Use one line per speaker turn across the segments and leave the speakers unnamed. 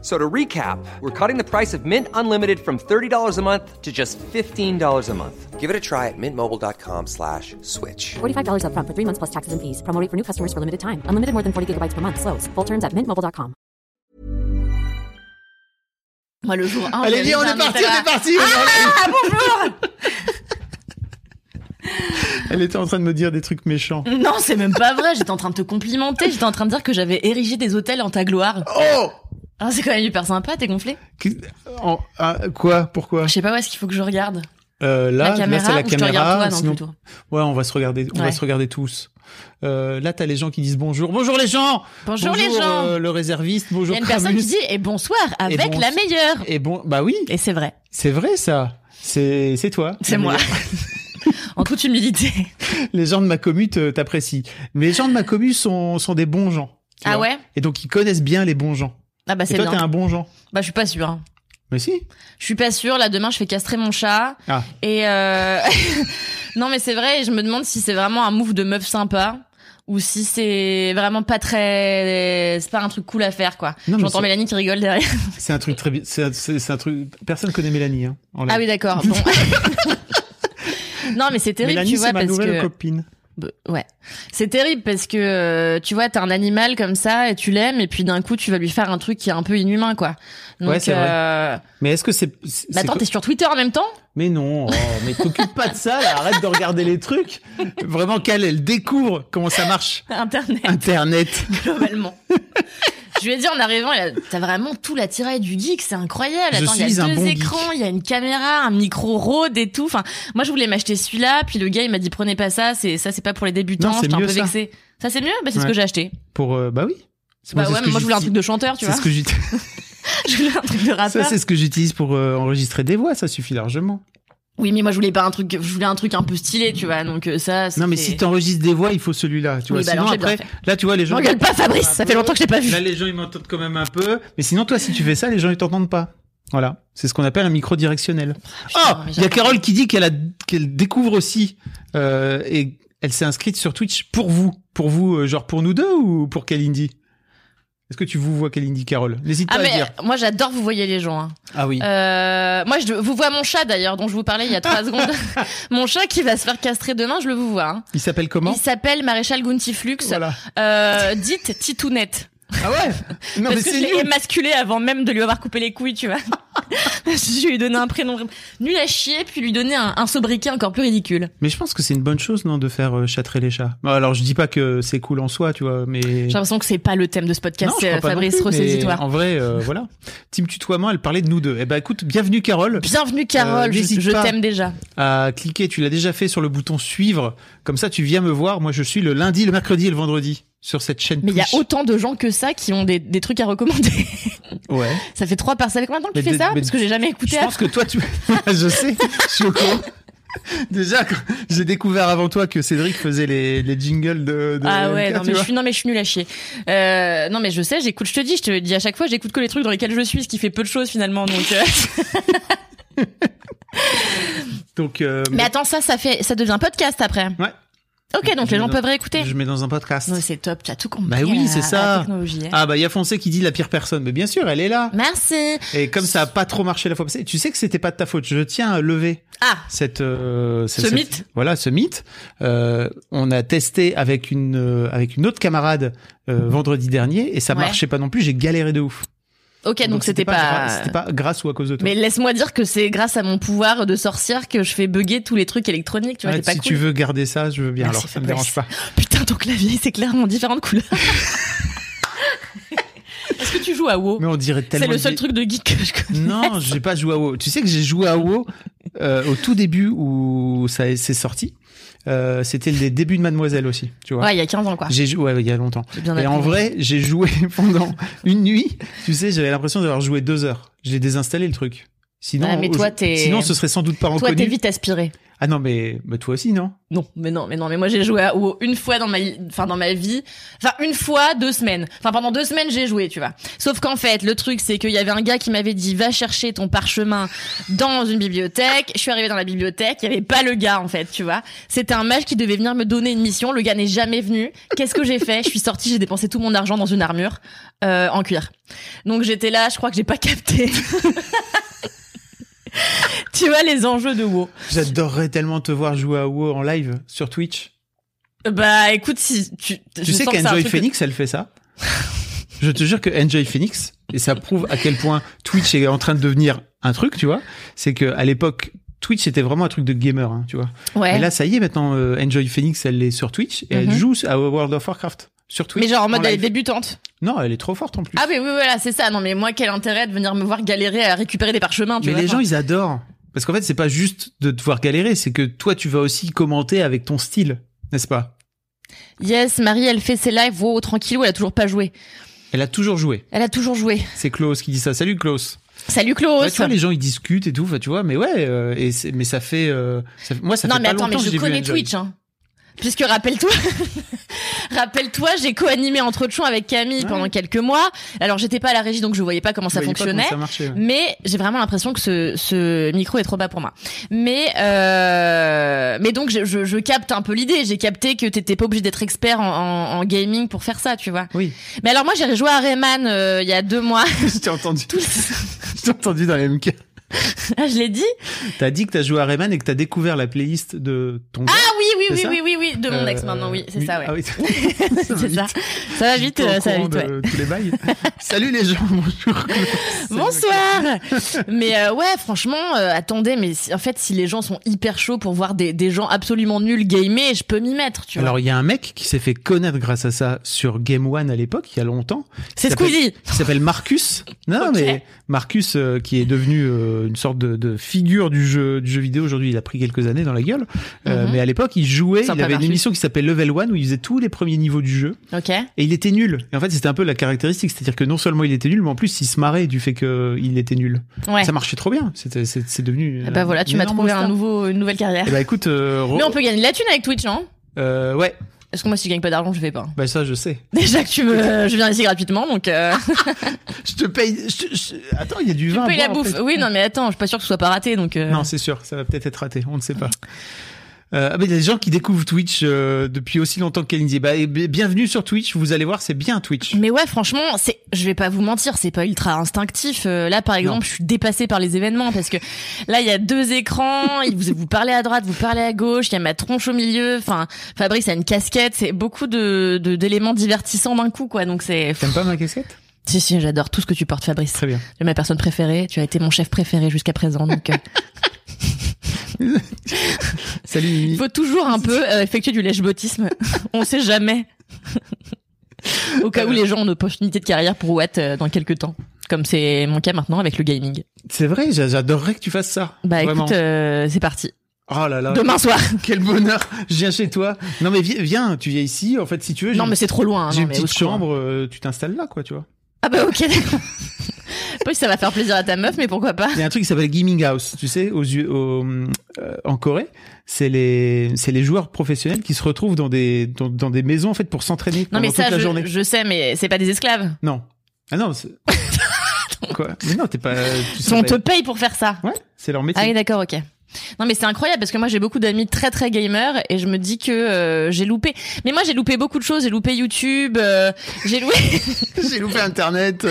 So to recap, we're cutting the price of Mint Unlimited from $30 a month to just $15 a month.
Give it a try at mintmobile.com slash switch.
$45 upfront for three months plus taxes and fees. Promo rate for new customers for limited time. Unlimited more than 40 gigabytes per month. Slows. Full terms at mintmobile.com.
Moi, le jour 1.
Allez, viens, on est parti, on est parti.
Ah, bonjour
Elle était en train de me dire des trucs méchants.
Non, c'est même pas vrai. J'étais en train de te complimenter. J'étais en train de dire que j'avais érigé des hôtels en ta gloire.
Oh
Ah, c'est quand même hyper sympa. T'es gonflé
en- ah, Quoi? Pourquoi?
Je sais pas où est-ce qu'il faut que je regarde?
Euh, Là,
la caméra
là c'est la
ou je te
caméra.
toi, non,
sinon-
plutôt?
Ouais, on va se regarder, on va se regarder tous. Euh, là, t'as les gens qui disent bonjour. Bonjour les gens.
Bonjour, les gens.
euh, le réserviste.
Il
Bonjour.
y a une personne qui dit et bonsoir avec
bon-
la meilleure.
Et bon, bah oui,
Et c'est vrai.
c'est vrai ça. C'est c'est toi.
C'est moi. en toute humilité.
Les gens de ma commu t'apprécient. Mais les gens de ma commu sont sont des bons gens.
Ah
vois.
ouais?
Et donc ils connaissent bien les bons gens.
Ah bah
Et
c'est
toi,
bien.
t'es un bon gens.
Bah je suis pas sûre. hein.
Mais si.
Je suis pas sûre. Là demain je fais castrer mon chat.
Ah.
Et euh... non mais c'est vrai. et Je me demande si c'est vraiment un move de meuf sympa ou si c'est vraiment pas très. C'est pas un truc cool à faire quoi.
Non, mais
J'entends
c'est-
Mélanie qui rigole derrière.
C'est un truc très. C'est un- c'est c'est un truc. Personne connaît Mélanie. Hein, en live.
Ah oui d'accord. Bon. non mais c'est terrible
Mélanie,
tu vois
c'est ma
parce
nouvelle
que.
copine.
Ouais, c'est terrible parce que euh, tu vois, t'as un animal comme ça et tu l'aimes et puis d'un coup tu vas lui faire un truc qui est un peu inhumain quoi. Donc,
Ouais, c'est vrai.
euh,
Mais est-ce que c'est. c'est-
bah, attends, t'es sur Twitter en même temps?
Mais non, oh, mais t'occupe pas de ça, là, arrête de regarder les trucs. Vraiment qu'elle, elle découvre comment ça marche.
Internet
Internet.
globalement. Je lui ai dit en arrivant, t'as vraiment tout l'attirail du geek, c'est incroyable. Attends, il y a deux
bon
écrans, il y a une caméra, un micro Rode et tout. Enfin, moi je voulais m'acheter celui-là, puis le gars il m'a dit prenez pas ça, c'est ça c'est pas pour les débutants.
C'est
J'étais un peu
ça.
vexée. Ça c'est mieux, bah, c'est ce que j'ai acheté.
Pour, euh, bah oui. C'est-
Bah
c'est
ouais, mais moi je voulais un truc de chanteur, tu
C'est
vois.
ce que j'utilise.
Je voulais un truc de
Ça,
rappeur.
c'est ce que j'utilise pour euh, enregistrer des voix, ça suffit largement.
Oui, mais moi je voulais pas un truc, je voulais un truc un peu stylé, tu vois. Donc euh, ça.
Non, mais si t'enregistres des voix, il faut celui-là, tu
Oui,
vois.
bah
Sinon,
alors,
après, là, tu vois, les gens.
M'engueule pas, Fabrice. Ça fait longtemps que je t'ai pas vu.
Là, les gens, ils m'entendent quand même un peu. Mais sinon, toi, si tu fais ça, les gens, ils t'entendent pas. Voilà. C'est ce qu'on appelle un micro directionnel.
putain,
Oh, il y a. Carole qui dit qu'elle a, qu'elle découvre aussi, euh, et elle s'est inscrite sur Twitch pour vous. Pour vous, euh, genre pour nous deux ou pour Kalindi? Est-ce que tu vous vois Kalindi, Carole? N'hésite
Ah
pas à
mais
dire.
moi j'adore vous voyez les gens. hein.
Ah oui.
Euh, moi je vous vois mon chat d'ailleurs dont je vous parlais il y a trois secondes. mon chat qui va se faire castrer demain, je le vous vois. hein.
Il s'appelle comment?
Il s'appelle Maréchal Guntiflux.
Voilà.
Euh, dite Titounette.
Ah ouais? Non, mais
Parce que je l'ai émasculé avant même de lui avoir coupé les couilles, tu vois. je lui ai donné un prénom nul à chier, puis lui donner un, un sobriquet encore plus ridicule.
Mais je pense que c'est une bonne chose, non, de faire euh, châtrer les chats. Bon, alors, je dis pas que c'est cool en soi, tu vois, mais.
J'ai l'impression que c'est pas le thème de ce podcast,
Non, je crois
euh, Fabrice,
mais
ressaisis-toi.
En vrai, euh, voilà. Team tutoiement, elle parlait de nous deux. Eh ben, écoute, bienvenue Carole.
Bienvenue Carole,
Euh,
je, je t'aime déjà.
À cliquer, tu l'as déjà fait sur le bouton suivre. Comme ça, tu viens me voir. Moi, je suis le lundi, le mercredi et le vendredi sur cette chaîne.
Mais il y a autant de gens que ça qui ont des, des trucs à recommander.
Ouais.
ça fait trois personnes. Combien de temps que tu fais ça Parce que j'ai jamais écouté.
Je pense que toi, tu. je sais. Je suis au courant. Déjà, j'ai découvert avant toi que Cédric faisait les, les jingles de. de
Ah ouais, non mais, je suis, non mais je suis nulle à chier. Euh, non mais je sais, j'écoute, je te dis, je te dis à chaque fois, j'écoute que les trucs dans lesquels je suis, ce qui fait peu de choses finalement. Donc, euh.
Donc. euh,
mais attends, ça, ça fait, ça devient podcast après.
Ouais.
Ok, donc
Je
les gens
dans-
peuvent réécouter.
Je mets dans un podcast.
Ouais, c'est top, tu as tout compris.
Bah oui, c'est ça.
hein.
Ah bah il y a Foncé qui dit la pire personne. Mais bien sûr, elle est là.
Merci.
Et comme ça a pas trop marché la fois passée, tu sais que c'était pas de ta faute. Je tiens à lever
Ah,
cette, euh, cette-
Ce
cette-
mythe.
Voilà, ce mythe. Euh, on a testé avec une euh, avec une autre camarade euh, vendredi dernier et ça
Ouais.
marchait pas non plus. J'ai galéré de ouf.
Ok, donc, c'était pas.
gra- c'était pas grâce ou à cause de toi.
Mais laisse-moi dire que c'est grâce à mon pouvoir de sorcière que je fais bugger tous les trucs électroniques. Tu vois,
Ouais,
c'est pas
si
cool.
tu veux garder ça, je veux bien.
Merci,
Alors ça me dérange pas.
Putain, ton clavier, c'est clairement différentes couleurs. Est-ce que tu joues à WoW?
Mais on dirait tellement.
C'est le seul truc de geek que je connais.
Non, j'ai pas joué à WoW. Tu sais que j'ai joué à WoW euh, au tout début où ça c'est sorti? Euh, c'était les débuts de Mademoiselle aussi, tu vois.
Ouais, il y a 15 ans, quoi.
J'ai joué ouais, il y a longtemps.
Bien
Et en vrai, j'ai joué pendant une nuit. Tu sais, j'avais l'impression d'avoir joué deux heures. J'ai désinstallé le truc. Sinon,
Ah, mais toi,
sinon ce serait sans doute pas
Toi,
reconnu.
t'es vite aspiré.
Ah non, mais bah, toi aussi, non?
Non, mais non, mais non, mais moi j'ai joué à WoW une fois dans ma, enfin dans ma vie, enfin une fois deux semaines, enfin pendant deux semaines j'ai joué, tu vois. Sauf qu'en fait le truc c'est qu'il y avait un gars qui m'avait dit va chercher ton parchemin dans une bibliothèque. Je suis arrivée dans la bibliothèque, il y avait pas le gars en fait, tu vois. C'était un mage qui devait venir me donner une mission. Le gars n'est jamais venu. Qu'est-ce que j'ai fait? Je suis sortie, j'ai dépensé tout mon argent dans une armure euh, en cuir. Donc j'étais là, je crois que j'ai pas capté. tu vois les enjeux de WoW.
J'adorerais tellement te voir jouer à WoW en live sur Twitch.
Bah écoute, si tu,
Tu sais qu'Enjoy
que-
Phoenix, elle fait ça? Je te jure que Enjoy Phoenix, et ça prouve à quel point Twitch est en train de devenir un truc, tu vois, c'est que à l'époque, Twitch était vraiment un truc de gamer, hein, tu vois.
Ouais.
Et là, ça y est, maintenant, euh, Enjoy Phoenix, elle est sur Twitch et elle
Mhm.
joue à World of Warcraft sur Twitch.
mais genre en mode elle est débutante.
Non, elle est trop forte en plus.
Ah mais oui voilà c'est ça. Non mais moi quel intérêt de venir me voir galérer à récupérer des parchemins. Tu
Mais
vois,
les gens, ils adorent. Parce qu'en fait, c'est pas juste de te voir galérer, c'est que toi, tu vas aussi commenter avec ton style, n'est-ce pas?
Yes Marie elle fait ses lives wow tranquillou elle a toujours pas joué.
Elle a toujours joué.
Elle a toujours joué.
C'est Klaus qui dit ça. Salut Klaus.
Salut Klaus.
Ouais, tu vois, les gens ils discutent et tout, tu vois, mais ouais, euh, et mais ça fait, euh, ça fait- moi ça
non
fait
mais
pas
attends mais
longtemps
je connais. Twitch hein. Puisque rappelle-toi, rappelle-toi, j'ai co-animé entre chons avec Camille
Ouais.
pendant quelques mois. Alors j'étais pas à la régie donc je voyais pas comment ça fonctionnait.
comment ça marchait, ouais.
Mais j'ai vraiment l'impression que ce, ce micro est trop bas pour moi. Mais euh, mais donc je, je, je capte un peu l'idée. J'ai capté que t'étais pas obligé d'être expert en, en, en gaming pour faire ça, tu vois.
Oui,
Mais alors moi j'ai joué à Rayman euh, il y a deux mois.
je t'ai entendu. je t'ai entendu dans les MK.
Ah, je l'ai dit.
T'as dit que t'as joué à Rayman et que t'as découvert la playlist de ton.
Ah oui oui oui oui oui oui de mon ex
Euh,
maintenant oui c'est ça ouais.
Ah oui.
c'est ça. Ça va vite, euh, ça va vite ouais.
tous les bails. Salut les gens, bonjour.
Bonsoir. mais euh, ouais, franchement, euh, attendez, mais si- en fait, si les gens sont hyper chauds pour voir des, des gens absolument nuls gamer, je peux m'y mettre, tu vois.
Alors il y a un mec qui s'est fait connaître grâce à ça sur Game One à l'époque, il y a longtemps.
c'est Squeezie.
qui s'appelle Marcus. Non, mais Marcus qui est devenu une sorte de, de figure du jeu du jeu vidéo aujourd'hui. Il a pris quelques années dans la gueule, Euh,
Mhm.
mais à l'époque il jouait.
Sympa
il avait une émission qui s'appelle Level One où il faisait tous les premiers niveaux du jeu
Ok.
et il était nul. Et en fait c'était un peu la caractéristique, c'est-à-dire que non seulement il était nul, mais en plus il se marrait du fait qu'il était nul.
Ouais.
Ça marchait trop bien. C'est c'est devenu.
Eh bah voilà, tu m'as trouvé un nouveau, une nouvelle carrière.
Et bah écoute, euh,
Mais on peut gagner de la thune avec Twitch, hein
euh, ouais,
Parce que moi, si je gagne pas d'argent, je fais pas?
bah ça je sais.
Déjà que tu me, je viens ici gratuitement, donc euh,
Je te paye. je te- je- Attends, il y a du
tu
vin. à
payes la bouffe. Oui, non, mais attends, je suis pas sûr que ce soit pas raté, donc. euh,
Non, c'est sûr, ça va peut-être être raté, on ne sait pas. Euh, ah, mais il y a des gens qui découvrent Twitch euh, depuis aussi longtemps que Kalindi. Bah, et bienvenue sur Twitch, vous allez voir, c'est bien Twitch.
Mais ouais, franchement, c'est, je vais pas vous mentir, c'est pas ultra instinctif. Euh, là, par exemple, je suis dépassée par les événements parce que là, il y a deux écrans, il- vous, vous parlez à droite, vous parlez à gauche, il y a ma tronche au milieu. Enfin, Fabrice a une casquette, c'est beaucoup de, de- d'éléments divertissants d'un coup, quoi. Donc c'est,
T'aimes pas ma casquette?
Si si, j'adore tout ce que tu portes, Fabrice.
Très bien.
Tu es ma personne préférée, tu as été mon chef préféré jusqu'à présent, donc. euh,
Salut Mimi.
Il faut toujours un peu euh, effectuer du lèche-botisme. On sait jamais. Au cas où les gens ont une opportunité de carrière pour Watt euh, dans quelques temps. Comme c'est mon cas maintenant avec le gaming.
C'est vrai, j'a- j'adorerais que tu fasses ça.
Bah
Vraiment.
écoute, euh, c'est parti.
Oh là là.
Demain soir.
Quel bonheur. Je viens chez toi. Non mais viens, viens, tu viens ici. En fait, si tu veux, j'ai
Non
une-
mais c'est trop loin. hein,
j'ai
non,
une
mais au
petite
secours.
chambre, euh, tu t'installes là, quoi, tu vois.
Ah bah ok d'accord. Pas si ça va faire plaisir à ta meuf, mais pourquoi pas.
Il y a un truc qui s'appelle gaming house, tu sais, aux, euh, en Corée, c'est les c'est les joueurs professionnels qui se retrouvent dans des dans, dans des maisons en fait pour s'entraîner
Non
pendant
mais
toute
ça
la
je,
journée.
je sais, mais c'est pas des esclaves.
Non. Ah non, c'est... Quoi? Mais non, t'es pas tu
On te paye pour faire ça.
Ouais, c'est leur métier.
Ah oui d'accord ok. Non mais c'est incroyable parce que moi j'ai beaucoup d'amis très très gamers et je me dis que euh, j'ai loupé. Mais moi j'ai loupé beaucoup de choses. J'ai loupé YouTube. euh, j'ai loupé.
J'ai loupé internet.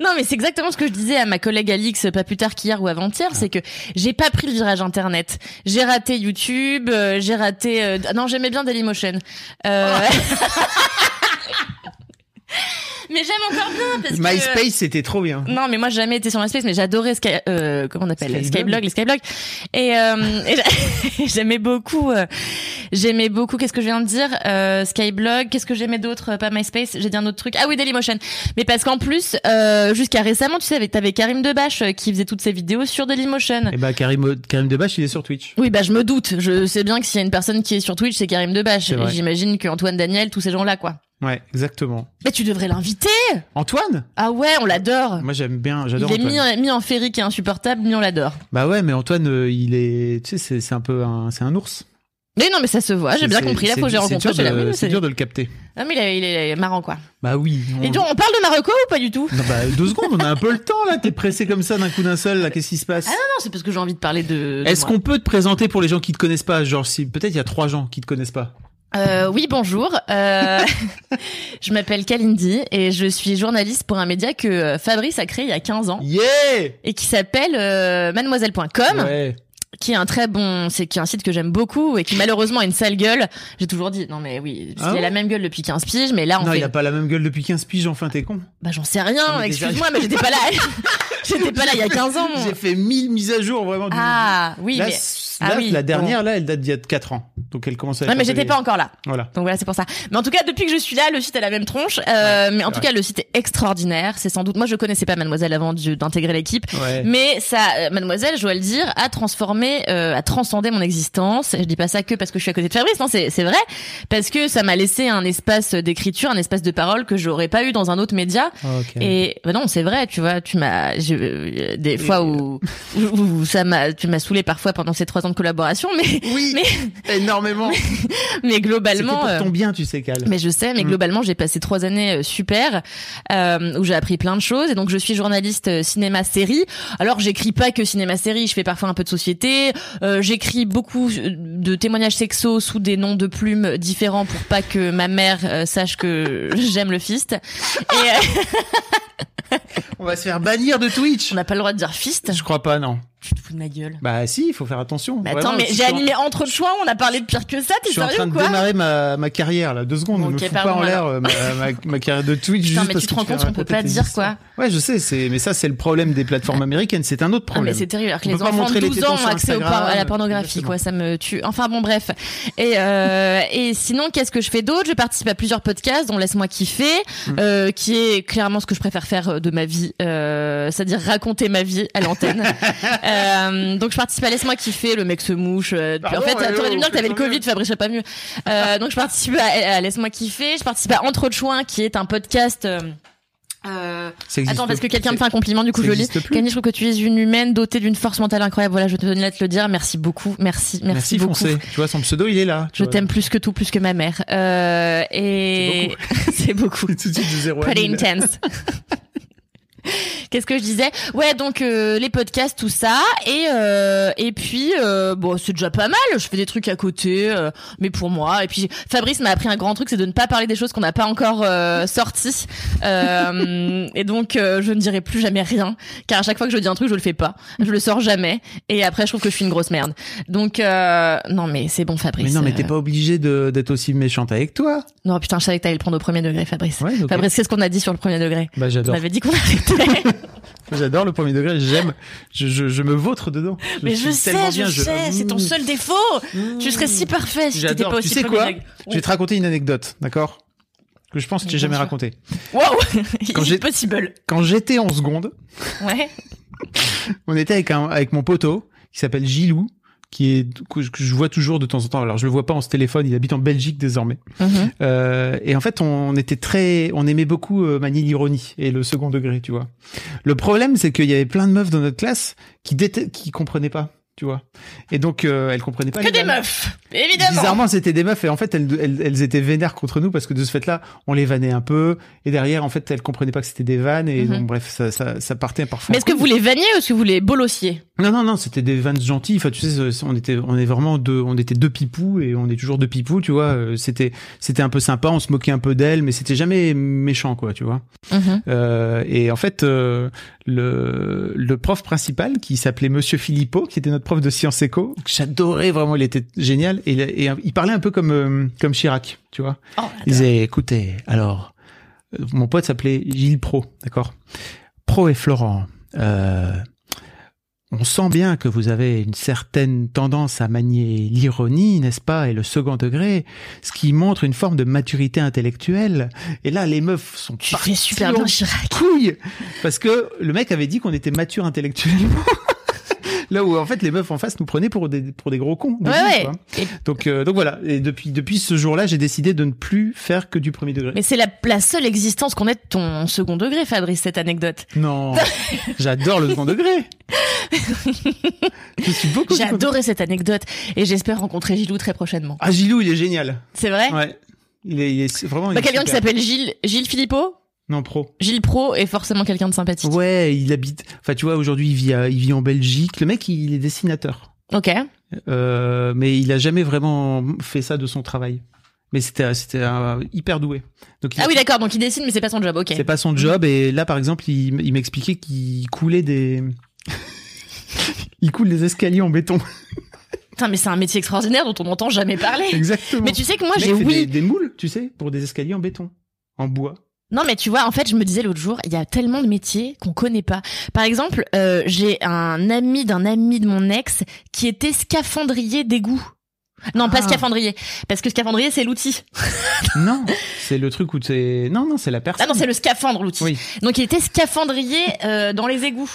Non, mais c'est exactement ce que je disais à ma collègue Alix, pas plus tard qu'hier ou avant-hier, c'est que j'ai pas pris le virage internet. J'ai raté YouTube, euh, j'ai raté. euh, non, j'aimais bien Dailymotion. Euh... j'aime encore bien parce que.
MySpace, c'était trop bien.
Non, mais moi j'ai jamais été sur MySpace, mais j'adorais Sky, euh, comment on appelle?
Skyblog.
Les Skyblog. Et, euh, et j'a- j'aimais beaucoup, euh, j'aimais beaucoup. Qu'est-ce que je viens de dire? Euh, Skyblog. Qu'est-ce que j'aimais d'autre euh, Pas MySpace? J'ai dit un autre truc. Ah oui, Dailymotion. Mais parce qu'en plus, euh, jusqu'à récemment, tu sais, avec t'avais Karim Debache euh, qui faisait toutes ses vidéos sur Dailymotion.
Et bah Karim Karim Debache, il est sur Twitch.
Oui, bah je me doute. Je sais bien que s'il y a une personne qui est sur Twitch, c'est Karim Debache.
C'est vrai.
J'imagine que Antoine Daniel, tous ces gens-là, quoi.
Ouais, exactement.
Mais tu devrais l'inviter.
Antoine?
Ah ouais, on l'adore.
Moi j'aime bien,
Il
j'adore
est
Antoine.
mis, mis en férique et insupportable, mais on l'adore.
Bah ouais, mais Antoine, euh, il est, tu sais, c'est- c'est un peu un, c'est un ours.
Mais non, mais ça se voit, j'ai bien compris. La fois que j'ai
c'est
rencontré, j'ai la
C'est dur de le capter.
Ah, mais il est, il est marrant, quoi.
Bah oui. on-
Et donc, on parle de Marocco ou pas du tout?
Non, bah, deux secondes, on a un peu le temps là. T'es pressé comme ça d'un coup d'un seul. Là, qu'est-ce qui se passe?
Ah non, non, c'est parce que j'ai envie de parler de. de
Est-ce qu'on peut te présenter pour les gens qui te connaissent pas? Genre, si peut-être il y a trois gens qui te connaissent pas.
Euh, oui, bonjour. Euh, je m'appelle Kalindi et je suis journaliste pour un média que euh, Fabrice a créé il y a 15 ans
Yeah
et qui s'appelle euh, mademoiselle.com.
Ouais.
Qui est un très bon, c'est qui est un site que j'aime beaucoup et qui malheureusement a une sale gueule. J'ai toujours dit non mais oui, parce
Ah
qu'il a la même gueule depuis 15 piges, mais là on
Non,
fait
il a pas la même gueule depuis 15 piges. Enfin, t'es con.
bah j'en sais rien, excuse-moi, mais j'étais pas là. j'étais pas là il y a 15 ans.
J'ai fait 1000 mises à jour vraiment. du-
Ah oui,
Là,
mais ah oui,
la
bon.
dernière là, elle date d'il y a 4 ans. Donc elle commence à. Être
mais j'étais pas encore là.
Voilà.
Donc voilà, c'est pour ça. Mais en tout cas, depuis que je suis là, le site a la même tronche. Euh, mais en tout
vrai.
cas, le site est extraordinaire. C'est sans doute. Moi, je connaissais pas Mademoiselle avant d'intégrer l'équipe.
Ouais.
Mais ça, euh, Mademoiselle, je dois le dire, a transformé, euh, a transcendé mon existence. Je dis pas ça que parce que je suis à côté de Fabrice, non, c'est c'est vrai, parce que ça m'a laissé un espace d'écriture, un espace de parole que j'aurais pas eu dans un autre média.
Ok.
Et bah non, c'est vrai, tu vois, tu m'as euh, des fois où, où, où ça m'a, tu m'as saoulé parfois pendant ces trois ans de collaboration, mais
Oui.
mais
Énormément.
mais
C'était
globalement.
pour
euh,
ton bien, tu sais, Cal.
mais je sais, mais
Mm.
globalement, j'ai passé trois années euh, super euh, où j'ai appris plein de choses. Et donc, je suis journaliste euh, cinéma-série. Alors, j'écris pas que cinéma-série. Je fais parfois un peu de société. Euh, j'écris beaucoup euh, de témoignages sexos sous des noms de plumes différents pour pas que ma mère euh, sache que j'aime le fist. Et euh,
On va se faire bannir de Twitch.
on n'a pas le droit de dire fist.
Je crois pas, non.
Tu te fous de ma gueule.
Bah si, il faut faire attention.
Mais attends, mais
je
j'ai
en-
animé entre choix. On a parlé de pire que ça.
Je
T'es
suis en
sérieux
train de
quoi
démarrer ma, ma carrière là, deux secondes.
Bon,
ne me
ok,
fous pas en l'air euh, ma, ma, ma carrière de Twitch.
Putain,
juste
mais
parce
tu te rends compte qu'on peut pas dire
histoires. Ouais, je sais, c'est mais ça c'est le problème des plateformes américaines. C'est un autre
Ah,
problème.
mais c'est terrible. Alors que
On
les enfants de
les
12
tétons
ans ont accès à la pornographie, quoi. Ça me tue. Enfin bon, bref. Et, euh, et sinon, qu'est-ce que je fais d'autre? Je participe à plusieurs podcasts, dont Laisse-moi kiffer,
Mm.
euh, qui est clairement ce que je préfère faire de ma vie, c'est-à-dire raconter ma vie à l'antenne. euh, donc je participe à Laisse-moi kiffer, le mec se mouche. euh, puis en
Pardon,
fait, t'aurais dû me dire que t'avais le Covid, Fabrice, pas mieux. Euh, donc je participe à, à Laisse-moi kiffer. Je participe à Entre autres choix, qui est un podcast. euh, euh, Attends, parce que quelqu'un me
c'est-
fait un compliment, du coup je lis.
existe plus.
Camille, je trouve que tu es une humaine dotée d'une force mentale incroyable. Voilà, je te donne là de le dire. Merci beaucoup. Merci, merci,
Merci,
beaucoup.
foncé. Tu vois, son pseudo, il est là. tu
Je t'aime plus que tout, plus que ma mère. Euh, et c'est beaucoup.
Tout de suite de zéro à
Pretty intense. Qu'est-ce que je disais? Ouais, donc euh, les podcasts, tout ça, et euh, et puis euh, bon, c'est déjà pas mal. Je fais des trucs à côté, euh, mais pour moi. Et puis Fabrice m'a appris un grand truc, c'est de ne pas parler des choses qu'on n'a pas encore euh, sorties. Euh, et donc euh, je ne dirai plus jamais rien, car à chaque fois que je dis un truc, je le fais pas, je le sors jamais. Et après, je trouve que je suis une grosse merde. Donc euh, non, mais c'est bon, Fabrice.
Mais non, mais t'es pas obligé d'être aussi méchante avec toi.
Non, putain, je savais que t'allais le prendre au premier degré, Fabrice.
Ouais, ok.
Fabrice, qu'est-ce qu'on a dit sur le premier degré?
Bah
On
j'adore.
avait dit qu'on arrêtait.
J'adore le premier degré. J'aime. Je, je, je me vautre dedans.
Mais je sais, je sais, c'est ton seul défaut. Tu serais si parfait si t'étais pas
Tu
aussi
sais
premier
quoi. Je vais te raconter une anecdote, d'accord? Que je pense que j'ai jamais raconté.
Wow,
Quand j'ai-
possible.
Quand j'étais en seconde,
Ouais.
on était avec un avec mon poteau qui s'appelle Gilou, qui est que je- vois toujours de temps en temps. Alors je le vois pas en ce téléphone, il habite en Belgique désormais.
Mhm.
Euh, et en fait, on était très, on aimait beaucoup euh, manier l'ironie et le second degré, tu vois. Le problème, c'est qu'il y avait plein de meufs dans notre classe qui déte- qui comprenaient pas, tu vois. Et donc, euh, elles comprenaient pas.
Que des
vannes.
meufs, évidemment.
Bizarrement, c'était des meufs et en fait, elles, elles, elles étaient vénères contre nous parce que de ce fait-là, on les vannait un peu et derrière, en fait, elles comprenaient pas que c'était des vannes et
Mhm.
donc bref, ça, ça, ça partait parfois.
Mais est-ce que vous les vanniez ou est-ce que vous les bolossiez?
Non, non, non, c'était des vannes gentilles. Enfin, tu sais, on était, on est vraiment deux, on était deux pipous et on est toujours deux pipous, tu vois. Euh, C'était, c'était un peu sympa, on se moquait un peu d'elles, mais c'était jamais méchant, quoi, tu vois.
Mhm.
Euh, et en fait, euh, le, le prof principal qui s'appelait Monsieur Philippot, qui était notre prof de sciences éco, que j'adorais vraiment, il était génial et, il- et il parlait un peu comme euh, comme Chirac, tu vois.
Oh,
Il disait, écoutez, alors, euh, mon pote s'appelait Gilles Pro, d'accord? Pro et Florent, euh, on sent bien que vous avez une certaine tendance à manier l'ironie, n'est-ce pas, et le second degré, ce qui montre une forme de maturité intellectuelle. Et là, les meufs sont parties
super bien
en
Chirac.
couille parce que le mec avait dit qu'on était mature intellectuellement. Là où en fait les meufs en face nous prenaient pour des pour des gros cons. des
Ouais, ouais. Et-
Donc euh, donc voilà. Et depuis depuis ce jour-là, j'ai décidé de ne plus faire que du premier degré.
mais c'est la, la seule existence qu'on ait de ton second degré, Fabrice, cette anecdote.
Non, j'adore le second degré. Je suis beaucoup.
J'ai adoré cette anecdote et j'espère rencontrer Gilou très prochainement.
Ah Gilou, il est génial.
C'est vrai
Ouais. Il est, il est vraiment.
Bah, quelqu'un qui s'appelle Gilles, Gilles Philippot?
Non pro.
Gilles Pro est forcément quelqu'un de sympathique.
Ouais, il habite. Enfin, tu vois, aujourd'hui, il vit, à- il vit en Belgique. Le mec, il est dessinateur.
Ok.
Euh, mais il a jamais vraiment fait ça de son travail. Mais c'était, c'était hyper doué. Donc, il-
Ah oui, d'accord, donc il dessine, mais c'est pas son job, ok.
c'est pas son job. Et là, par exemple, il, m'expliquait qu'il coulait des, il coule des escaliers en béton.
Putain, mais c'est un métier extraordinaire dont on n'entend jamais parler.
Exactement.
Mais tu sais que moi, j'ai
fait
oui.
des, des moules, tu sais, pour des escaliers en béton, en bois.
Non, mais tu vois, en fait, je me disais l'autre jour, il y a tellement de métiers qu'on connaît pas. Par exemple, euh, j'ai un ami d'un ami de mon ex qui était scaphandrier d'égout. Non, pas
Ah.
scaphandrier, parce que scaphandrier c'est l'outil.
non, c'est le truc où c'est, non, non, c'est la personne.
Ah non, c'est le scaphandre l'outil.
Oui.
Donc il était scaphandrier euh, dans les égouts.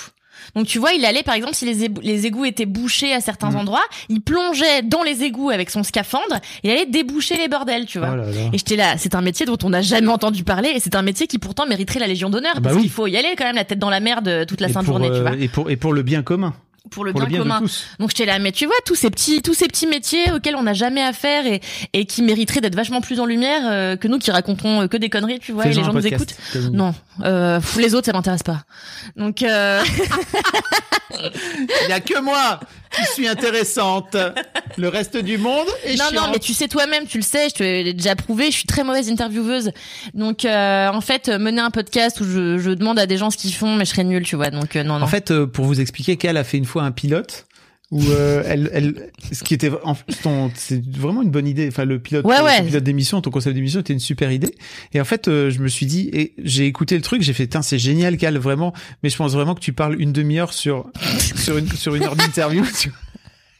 Donc tu vois, il allait par exemple si les, égouts étaient bouchés à certains
Mhm.
endroits, il plongeait dans les égouts avec son scaphandre, il allait déboucher les bordels, tu vois.
Oh là là.
Et j'étais là, c'est un métier dont on n'a jamais entendu parler et c'est un métier qui pourtant mériterait la Légion d'honneur
Ah bah
parce
oui.
qu'il faut y aller quand même la tête dans la merde euh, toute la
Et
sainte
pour,
journée, tu
euh,
vois,
Et pour, et pour le bien commun.
Pour le
pour
bien,
le bien
commun. Donc j'étais là, mais tu vois tous ces petits, tous ces petits métiers auxquels on n'a jamais affaire et et qui mériteraient d'être vachement plus en lumière euh, que nous qui racontons euh, que des conneries, tu vois, et les gens nous écoutent. Non, euh, les autres ça m'intéresse pas. Donc euh,
Il y a que moi qui suis intéressante. Le reste du monde est
non
chiant.
non, mais tu sais toi-même, tu le sais, je te l'ai déjà prouvé, je suis très mauvaise intervieweuse. Donc euh, en fait, mener un podcast où je, je demande à des gens ce qu'ils font, mais je serais nulle, tu vois. Donc euh, non non.
En fait, euh, pour vous expliquer qu'elle a fait une fois un pilote où euh, elle, elle, ce qui était, en, ton- c'est vraiment une bonne idée. Enfin, le pilote,
Ouais, ouais.
ton pilote d'émission, ton concept d'émission était une super idée. Et en fait, euh, je me suis dit, et j'ai écouté le truc, j'ai fait, tiens, c'est génial, Cal, vraiment. Mais je pense vraiment que tu parles une demi-heure sur sur une sur une heure d'interview.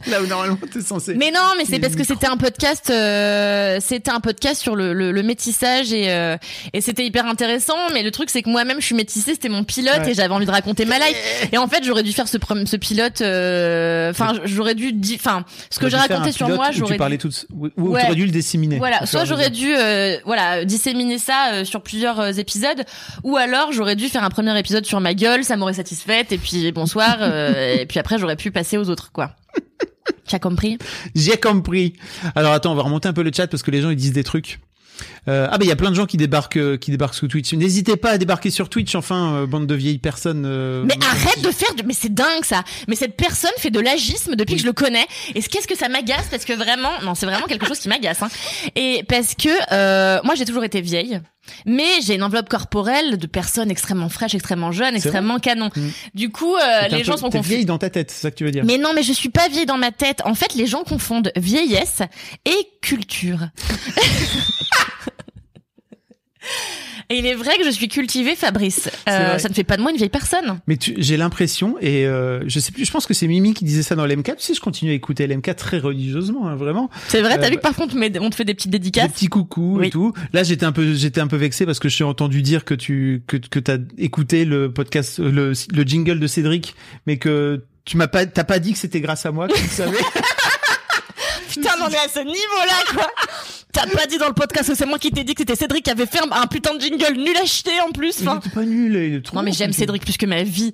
Là où normalement t'es censé.
Mais non, mais c'est parce que c'était un podcast, euh, c'était un podcast sur le, le, le métissage et euh, et c'était hyper intéressant. Mais le truc c'est que moi-même je suis métissée, c'était mon pilote
Ouais.
et j'avais envie de raconter ma life. Et en fait j'aurais dû faire ce ce pilote. euh, Enfin j'aurais dû, enfin ce que j'ai raconté sur moi, j'aurais
tu parlais
dû.
tout, ou, ou
Ouais.
t'aurais dû le disséminer.
Voilà, soit j'aurais dû euh, voilà disséminer ça euh, sur plusieurs euh, épisodes, ou alors j'aurais dû faire un premier épisode sur ma gueule, ça m'aurait satisfaite, et puis bonsoir, euh, et puis après j'aurais pu passer aux autres quoi. Tu as compris?
J'ai compris. Alors attends, on va remonter un peu le chat parce que les gens ils disent des trucs. Euh, ah bah il y a plein de gens qui débarquent euh, qui débarquent sur Twitch. N'hésitez pas à débarquer sur Twitch enfin euh, bande de vieilles personnes. euh,
Mais arrête de faire du... Mais c'est dingue ça Mais cette personne fait de l'agisme depuis que je le connais. Et qu'est-ce que ça m'agace? Parce que vraiment... Non, c'est vraiment quelque chose qui m'agace. Hein. Et parce que euh, moi, j'ai toujours été vieille. Mais j'ai une enveloppe corporelle de personnes extrêmement fraîches, extrêmement jeunes, extrêmement canon.
Mm.
Du coup, euh, les gens
peu-
sont confus.
vieille dans ta tête, c'est ça que tu veux dire
Mais non, mais je suis pas vieille dans ma tête. En fait, les gens confondent vieillesse et culture. Et il est vrai que je suis cultivée, Fabrice. Euh, ça ne fait pas de moi une vieille personne.
Mais j'ai l'impression et euh, je sais plus. Je pense que c'est Mimi qui disait ça dans l'MK. Tu sais, je continue à écouter l'MK très religieusement, hein, vraiment.
C'est vrai, t'as
Euh,
vu que par contre, on te fait des petites
Des
dédicaces
petits coucous
Oui.
et tout. Là, j'étais un peu, j'étais un peu vexé parce que j'ai entendu dire que tu que que t'as écouté le podcast, le le jingle de Cédric, mais que tu m'as pas, t'as pas dit que c'était grâce à moi que tu le savais.
Putain, on est à ce niveau-là, quoi. T'as pas dit dans le podcast que c'est moi qui t'ai dit que c'était Cédric qui avait fait un, un putain de jingle nul acheté en plus. Enfin,
pas nul. il est trop
non mais j'aime Cédric plus que ma vie.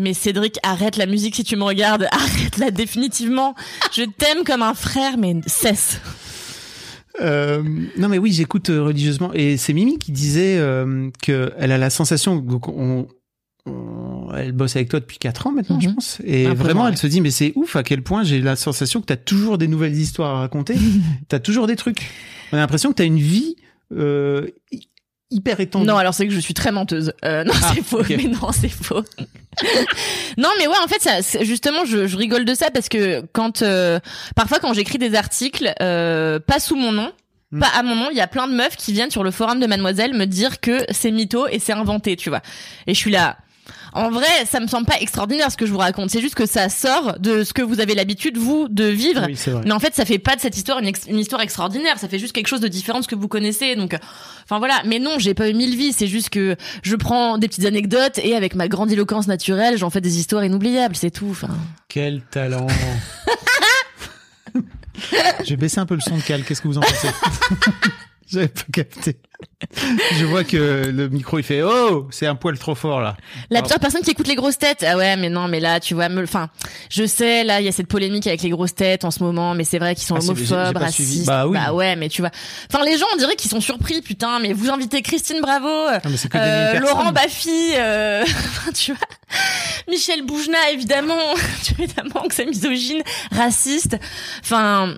Mais Cédric, arrête la musique si tu me regardes. Arrête-la définitivement. Je t'aime comme un frère, mais cesse.
Euh, non mais oui, j'écoute euh, religieusement et c'est Mimi qui disait euh, que elle a la sensation on- elle bosse avec toi depuis quatre ans maintenant,
Mhm.
je pense. Et vraiment, elle se dit, mais c'est ouf à quel point j'ai la sensation que t'as toujours des nouvelles histoires à raconter. t'as toujours des trucs. On a l'impression que t'as une vie euh, hy- hyper étendue.
Non, alors c'est que je suis très menteuse. Euh, non,
Ah,
c'est faux. Mais non, c'est faux. non, mais ouais, en fait, ça, justement, je, je rigole de ça parce que quand euh, parfois quand j'écris des articles, euh, pas sous mon nom.
Hmm.
Pas à mon nom, il y a plein de meufs qui viennent sur le forum de Mademoiselle me dire que c'est mytho et c'est inventé, tu vois. Et je suis là. En vrai, ça me semble pas extraordinaire ce que je vous raconte. C'est juste que ça sort de ce que vous avez l'habitude vous de vivre.
Oui, c'est vrai.
Mais en fait, ça fait pas de cette histoire une histoire extraordinaire. Ça fait juste quelque chose de différent de ce que vous connaissez. Donc, euh, enfin voilà. Mais non, j'ai pas eu mille vies. C'est juste que je prends des petites anecdotes et avec ma grande éloquence naturelle, j'en fais des histoires inoubliables. C'est tout. Enfin,
Quel talent J'ai baissé un peu le son de Cal, qu'est-ce que vous en pensez? J'avais pas capté. Je vois que le micro il fait oh c'est un poil trop fort là.
la
Pardon.
pire personne qui écoute les grosses têtes. Ah ouais, mais non, mais là, tu vois, me, enfin, je sais, là, il y a cette polémique avec les grosses têtes en ce moment, mais c'est vrai qu'ils sont
Ah,
homophobes, racistes.
Bah oui.
ouais, mais tu vois. Enfin, les gens, on dirait qu'ils sont surpris, putain. Mais vous invitez Christine Bravo,
Ah,
euh. Laurent Baffy, euh, tu vois, Michel Boujna, évidemment, évidemment que c'est misogyne, raciste. Enfin,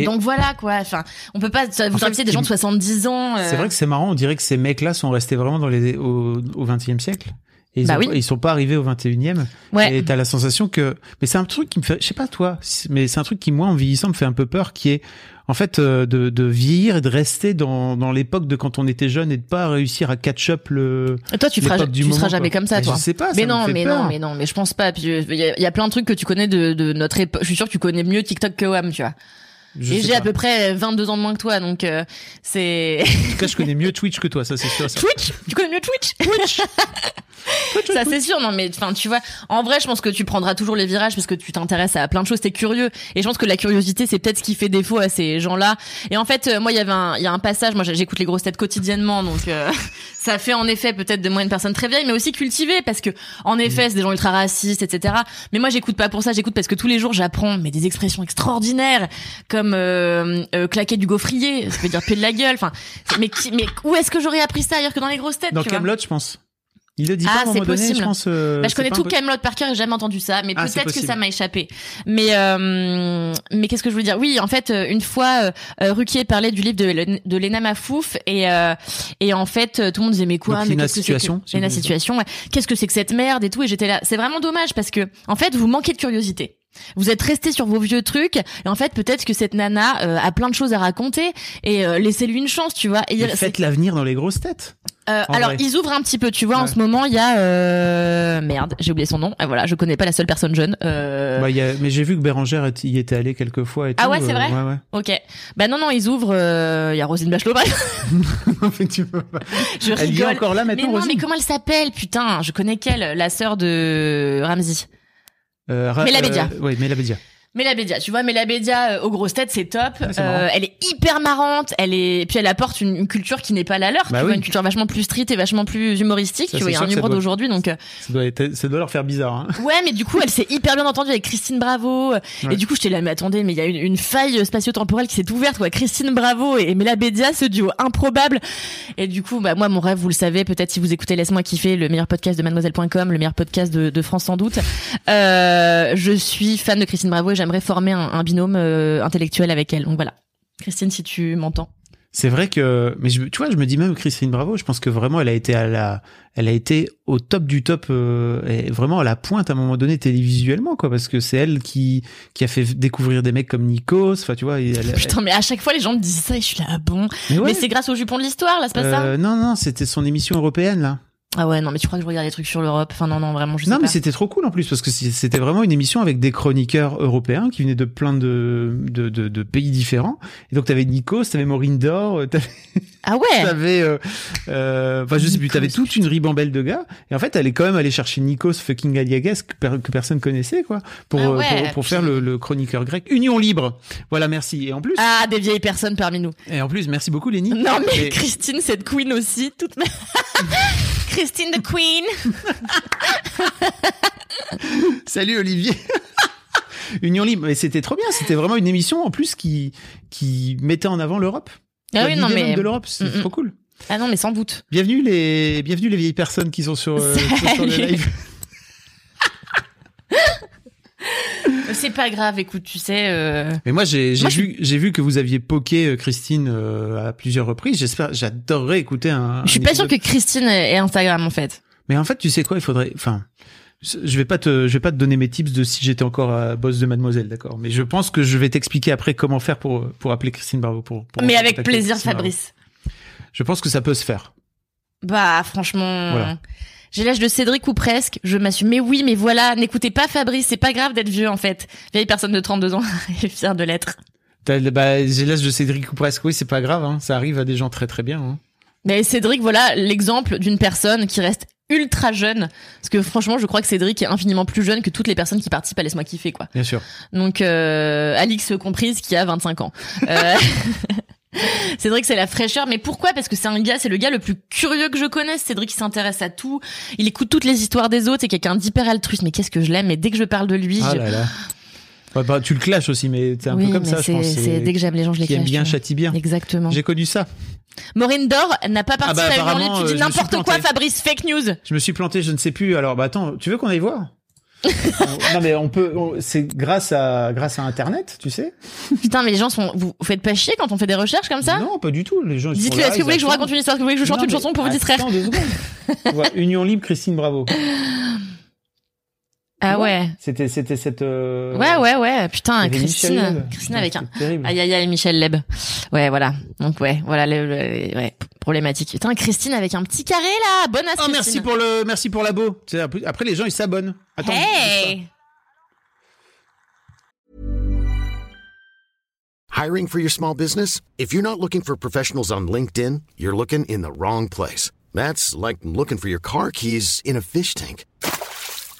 Mais
donc voilà quoi. Enfin, on peut pas vous inviter
ce
des gens de 70 ans. euh,
C'est vrai que c'est marrant, on dirait que ces mecs-là sont restés vraiment dans les au, au 20e siècle. Et ils,
Bah
ont-
oui.
ils sont pas arrivés au 21e.
Ouais.
Et t'as la sensation que, mais c'est un truc qui me fait, je sais pas toi, mais c'est un truc qui moi en vieillissant me fait un peu peur, qui est en fait euh, de, de vieillir et de rester dans, dans l'époque de quand on était jeune et de pas réussir à catch up le.
Et toi, tu feras,
du
tu seras jamais
quoi.
comme ça,
Mais
toi.
je sais pas, ça
Mais
me
non,
fait
mais
peur.
non, mais non, mais je pense pas. Puis il y, a- y a plein de trucs que tu connais de, de notre époque. Je suis sûre que tu connais mieux TikTok que Wam, tu vois.
Je
Et j'ai à peu près 22 ans de moins que toi, donc euh, c'est
En tout cas, je connais mieux Twitch que toi, ça c'est sûr. ça.
Twitch? Tu connais mieux Twitch? Twitch. ça c'est sûr. Non, mais enfin, tu vois. En vrai, je pense que tu prendras toujours les virages parce que tu t'intéresses à plein de choses. T'es curieux. Et je pense que la curiosité, c'est peut-être ce qui fait défaut à ces gens-là. Et en fait, euh, moi, il y avait un, il y a un passage. Moi, j'écoute les grosses têtes quotidiennement, donc euh, ça fait en effet peut-être de moi une personne très vieille, mais aussi cultivée parce que en effet, c'est des gens ultra racistes, etc. Mais moi, j'écoute pas pour ça. J'écoute parce que tous les jours, j'apprends mais des expressions extraordinaires comme euh, euh, claquer du gaufrier, ça veut dire pied de la gueule. Enfin, mais qui, mais où est-ce que j'aurais appris ça ailleurs que dans les grosses têtes
Dans Camelot, je pense. Il le dit
Ah,
pas
c'est
moment donné,
possible.
je pense. euh,
bah, je connais tout Camelot par cœur et j'ai jamais entendu ça, mais
Ah,
peut-être que
possible.
ça m'a échappé. Mais euh, mais qu'est-ce que je voulais dire? Oui, en fait, euh, une fois, euh, euh, Ruquier parlait du livre de, Len- de Lena Mafouf et euh, et en fait, tout le monde disait mais quoi?
Donc,
Mais
Lena
qu'est-ce que c'est
Situation,
que
si.
Situation ouais. Qu'est-ce que c'est que cette merde et tout Et j'étais là. C'est vraiment dommage parce que en fait, vous manquez de curiosité. Vous êtes resté sur vos vieux trucs et en fait peut-être que cette nana euh, a plein de choses à raconter et euh, laissez-lui une chance, tu vois. Et
Mais
c'est-
Faites l'avenir dans les grosses têtes.
euh, alors
vrai.
ils ouvrent un petit peu, tu vois. En ce moment, il y a euh... merde, j'ai oublié son nom. Ah, voilà, je connais pas la seule personne jeune. Euh...
Bah, il y a- mais j'ai vu que Bérangère y était allée quelques fois et
Ah
tout,
ouais, c'est
euh,
vrai
Ouais, ouais.
Ok. Bah non non, ils ouvrent. euh, Il y a Rosine Bachelot.
En fait, tu peux pas.
je
Elle est encore là
mais
maintenant,
non,
Rosine
mais comment elle s'appelle? Putain, je connais qu'elle, la sœur de Ramsey.
Euh, Ra-
Mela Bédia.
Oui, Mela Bédia.
Mela Bédia, tu vois, Mela Bédia euh, aux grosses têtes, c'est top.
Ouais, c'est
Euh, elle est hyper marrante. Elle est, puis elle apporte une, une culture qui n'est pas la leur.
Bah
tu vois, une culture vachement plus street et vachement plus humoristique.
Ça,
tu vois, il y a un humour
doit-
d'aujourd'hui, donc. euh,
Ça doit, être- ça doit leur faire bizarre. Hein.
Ouais, mais du coup, elle s'est hyper bien entendue avec Christine Bravo. Et du coup, j'étais là, mais attendez, mais il y a une, une faille spatio-temporelle qui s'est ouverte, quoi. Christine Bravo et Mela Bédia, ce duo improbable. Et du coup, bah, moi, mon rêve, vous le savez, peut-être si vous écoutez Laisse-moi kiffer, le meilleur podcast de mademoiselle.com, le meilleur podcast de, de France sans doute. Euh, je suis fan de Christine Bravo et j'aimerais former un, un binôme euh, intellectuel avec elle. Donc voilà. Christine, si tu m'entends.
C'est vrai que, mais je, tu vois, je me dis même Christine Bravo, je pense que vraiment elle a été à la, elle a été au top du top, euh, et vraiment à la pointe à un moment donné télévisuellement, quoi, parce que c'est elle qui, qui a fait découvrir des mecs comme Nikos, enfin, tu vois, elle,
Putain, mais à chaque fois, les gens me disent ça et je suis là, ah bon?
Mais ouais.
Mais c'est grâce au jupon de l'histoire, là, c'est pas ça?
Euh, non, non, c'était son émission européenne, là.
Ah ouais, non, mais tu crois que je regarde des trucs sur l'Europe? Enfin, non, non, vraiment, je sais
Non, mais
pas.
c'était trop cool en plus parce que c'était vraiment une émission avec des chroniqueurs européens qui venaient de plein de de, de, de pays différents. Et donc t'avais Nikos, t'avais Maureen Dor, euh, t'avais
Ah ouais!
t'avais, euh, euh, enfin je sais plus, t'avais toute une ribambelle de gars. Et en fait, elle est quand même allée chercher Nikos fucking Aliagas que, per- que personne connaissait quoi, pour
Ah
euh,
ouais,
pour, faire le, le chroniqueur grec. Union libre. Voilà, merci. Et en plus,
Ah, des vieilles personnes parmi nous.
et en plus, merci beaucoup Lenny.
Non, mais Christine, cette queen aussi, toute ma... Christine the queen!
Salut Olivier. Union libre, mais c'était trop bien. C'était vraiment une émission en plus qui qui mettait en avant l'Europe.
Ah oui, non, mais.
de l'Europe, c'est
Mm, mm.
trop cool.
Ah non, mais sans doute.
Bienvenue les bienvenue les vieilles personnes qui sont sur, euh, qui sont sur le
Salut. C'est pas grave, écoute, tu sais. euh,
Mais moi j'ai vu j'ai vu que vous aviez poké euh, Christine euh, à plusieurs reprises. J'espère j'adorerais écouter un.
Je suis
un
pas
épisode.
que Christine ait Instagram, en fait.
Mais en fait, tu sais quoi, il faudrait enfin je vais pas te je vais pas te donner mes tips de si j'étais encore à boss de mademoiselle, d'accord Mais je pense que je vais t'expliquer après comment faire pour pour appeler Christine Bravo pour, pour
Mais avec plaisir,
Christine Bravo.
Fabrice.
Je pense que ça peut se faire.
Bah, franchement.
Voilà.
J'ai l'âge de Cédric ou presque. Je m'assume. Mais oui, mais voilà. N'écoutez pas Fabrice. C'est pas grave d'être vieux, en fait. Vieille personne de 32 ans est fière de l'être.
Bah, j'ai l'âge de Cédric ou presque. Oui, c'est pas grave. Hein. Ça arrive à des gens très très bien. Hein.
Mais Cédric, voilà l'exemple d'une personne qui reste ultra jeune. Parce que franchement, je crois que Cédric est infiniment plus jeune que toutes les personnes qui participent à Laisse-moi kiffer, quoi.
Bien sûr.
Donc, euh, Alix comprise, qui a 25 ans. Euh, Cédric, c'est la fraîcheur. Mais pourquoi? Parce que c'est un gars, c'est le gars le plus curieux que je connaisse. Cédric, il s'intéresse à tout. Il écoute toutes les histoires des autres. C'est quelqu'un d'hyper altruiste. Mais qu'est-ce que je l'aime. Mais dès que je parle de lui,
Ah
je...
là là. Ouais, bah, tu le clashes aussi, mais c'est un
oui,
peu comme ça, je pense.
c'est dès que j'aime les gens, je les
Qui aime
clash,
bien, châtie bien.
Exactement.
J'ai connu ça.
Maureen Dor n'a pas
Ah bah,
participé à Libre. Tu
euh,
dis
suis
n'importe quoi. Fabrice. Fake news.
Je me suis planté, je ne sais plus. Alors, bah attends, tu veux qu'on aille voir? non mais on peut, c'est grâce à grâce à Internet, tu sais.
Putain, mais les gens sont. Vous vous faites pas chier quand on fait des recherches comme ça?
Non, pas du tout. Les gens.
Dites-le, est-ce que vous voulez que je vous raconte une histoire? Est-ce que vous voulez que je chante
Non,
une chanson pour vous distraire?
Union libre, Christine Bravo.
Ah ouais.
C'était c'était cette. euh,
Ouais, ouais, ouais. Putain, Christine.
Leb.
Christine avec un.
c'était Terrible.
Aïe, aïe, aïe, Michel Leb. Ouais, voilà. Donc, ouais, voilà, le, le- ouais, problématique. Putain, Christine avec un petit carré, là. Bonne ass,
Oh merci pour le merci pour l'abo. Après, les gens ils s'abonnent. Attends.
Hey!
Hiring for your small business? If you're not looking for professionals on LinkedIn, you're looking in the wrong place. That's like looking for your car keys in a fish tank.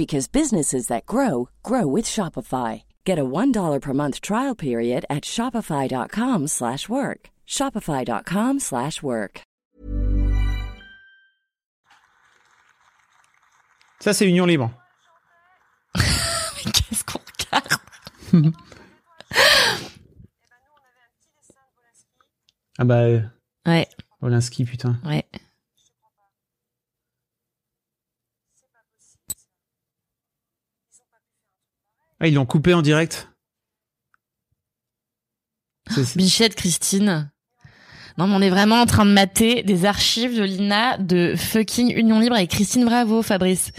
because businesses that grow grow with Shopify. Get a $1 per month trial period at shopify.com/work. slash work. shopify.com/work. slash work.
Ça c'est Union libre.
Qu'est-ce qu'on regarde?
Ah bah euh,
Ouais,
Wolinski putain.
ouais.
Ah ils l'ont coupé en direct.
Bichette, Christine. Non, mais on est vraiment en train de mater des archives de l'INA de fucking Union Libre avec Christine Bravo, Fabrice.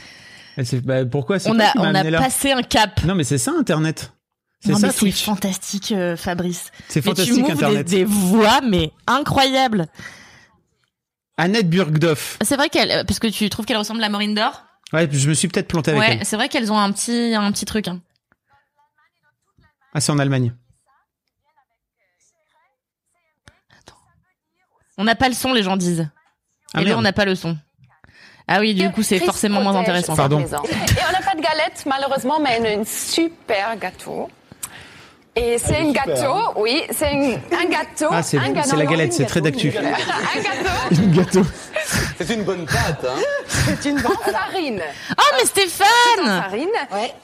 Et c'est- bah, pourquoi c'est
On a, on a
là
passé un cap.
Non mais c'est ça Internet. C'est ça
c'est fantastique, euh, Fabrice.
C'est
Mais tu
fantastique
m'ouvres des,
Internet.
des voix, mais incroyables.
Annette Burgdorf.
C'est vrai qu'elle, euh, parce que tu trouves qu'elle ressemble à Maureen Dor.
Ouais, je me suis peut-être planté avec
Ouais,
elle.
c'est vrai qu'elles ont un petit, un petit truc. hein.
Ah c'est en Allemagne.
On n'a pas le son, les gens disent.
Ah,
Et là, on n'a pas le son. Ah oui, du coup, c'est forcément moins intéressant.
sa
Pardon.
Et on n'a pas de galette, malheureusement, mais on a un super gâteau. Et c'est un gâteau, oui, c'est un, un gâteau.
Ah, c'est- la galette, c'est très d'actu.
un gâteau.
C'est une bonne pâte, hein
c'est une bonne farine.
Oh, mais Stéphane
farine.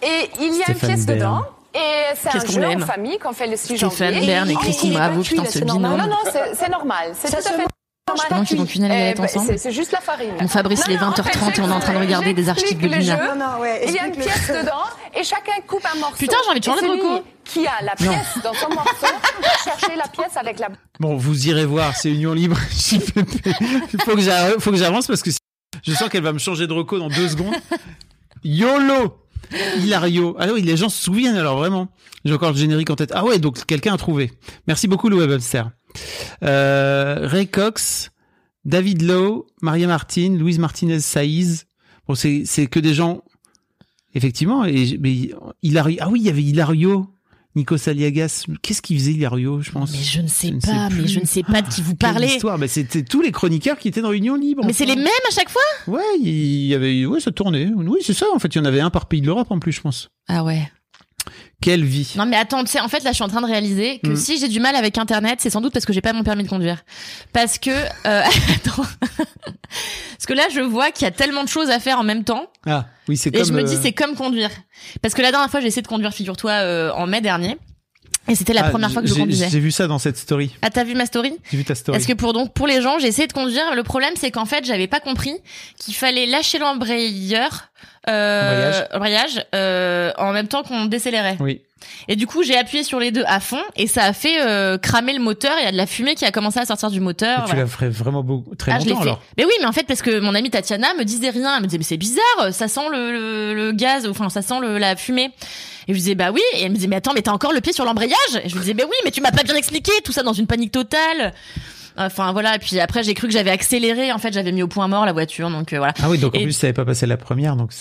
Et il y a
Stéphane
une pièce
Bern.
dedans. Et c'est un jeu en famille qu'on fait le 6
Stéphane
janvier.
Bern et Christine Bravo, putain, ce
c'est normal.
binôme.
Non, non, c'est- normal. C'est tout à fait normal.
Qu'ils ont qu'une année d'être
ben,
ensemble.
c'est- juste la farine.
Est
Non, non,
20h30 et on est en train de regarder des articles de
ouais,
Il y a une pièce dedans et chacun coupe un morceau.
Putain, j'ai envie de changer de
celui
reco.
Qui a la pièce dans son morceau, va chercher la pièce avec la
Bon, vous irez voir, c'est Union Libre. JPP. Il faut que j'arrive- faut que j'avance parce que je sens qu'elle va me changer de reco dans deux secondes. YOLO Hilario. Ah oui, les gens se souviennent alors vraiment. J'ai encore le générique en tête. Ah ouais, donc quelqu'un a trouvé. Merci beaucoup, Louis Webster. Euh, Ray Cox, David Lowe, Maria Martin, Louise Martinez Saïz. Bon, c'est que des gens, effectivement. Et, mais Hilario. Ah oui, il y avait Hilario. Nico Saliagas. Qu'est-ce qu'il faisait, Hilario, je pense?
Mais je ne sais
Je ne
pas,
sais
mais je ne sais pas de qui vous
Quelle
parlez.
histoire bah, C'était tous les chroniqueurs qui étaient dans Union Libre.
Mais c'est les mêmes à chaque fois?
Ouais, il y avait, ouais, ça tournait. Oui, c'est ça. En fait, il y en avait un par pays de l'Europe en plus, je pense.
Ah ouais.
Quelle vie.
Non mais attends, tu sais, en fait là je suis en train de réaliser que
Mm.
si j'ai du mal avec internet, c'est sans doute parce que j'ai pas mon permis de conduire. Parce que euh, attends. parce que là je vois qu'il y a tellement de choses à faire en même temps
Ah, oui, c'est
et
comme.
je me dis
euh,
c'est comme conduire. Parce que la dernière fois j'ai essayé de conduire, figure-toi, euh, en mai dernier. Et c'était la
ah,
première fois que je conduisais.
J'ai vu ça dans cette story.
Ah t'as vu ma story?
J'ai vu ta story.
Parce que pour donc pour les gens, j'ai essayé de conduire. Le problème, c'est qu'en fait, j'avais pas compris qu'il fallait lâcher l'embrayeur, euh, embrayage, euh, en même temps qu'on décélérait.
Oui.
Et du coup, j'ai appuyé sur les deux à fond et ça a fait euh, cramer le moteur. Il y a de la fumée qui a commencé à sortir du moteur.
Et tu
voilà.
la ferais vraiment beaucoup, très
Ah, je
longtemps
fait.
alors.
Mais oui, mais en fait, parce que mon amie Tatiana me disait rien. Elle me disait, mais c'est bizarre, ça sent le, le, le gaz, enfin, ça sent le, la fumée. Et je lui disais, bah oui. Et elle me disait, mais attends, mais t'as encore le pied sur l'embrayage? Et je lui disais, mais oui, mais tu m'as pas bien expliqué. Tout ça dans une panique totale. Enfin, voilà. Et puis après, j'ai cru que j'avais accéléré. En fait, j'avais mis au point mort la voiture. Donc euh, voilà.
Ah oui, donc en
Et-
plus, tu n'avais pas passé la première, donc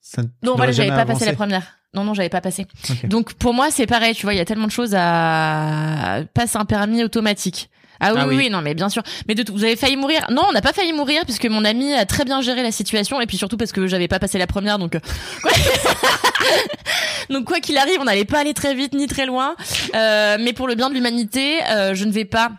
ça.
Non, voilà, j'avais pas passé la première. Non, non, j'avais pas passé. Donc pour moi, c'est pareil, tu vois, il y a tellement de choses à passer un permis automatique. Ah oui,
Ah
oui,
oui.
non, mais bien sûr. Mais de tout, vous avez failli mourir. Non, on n'a pas failli mourir puisque mon ami a très bien géré la situation et puis surtout parce que j'avais pas passé la première, donc. euh, quoi- donc quoi qu'il arrive, on n'allait pas aller très vite ni très loin. Euh, mais pour le bien de l'humanité, euh, je ne vais pas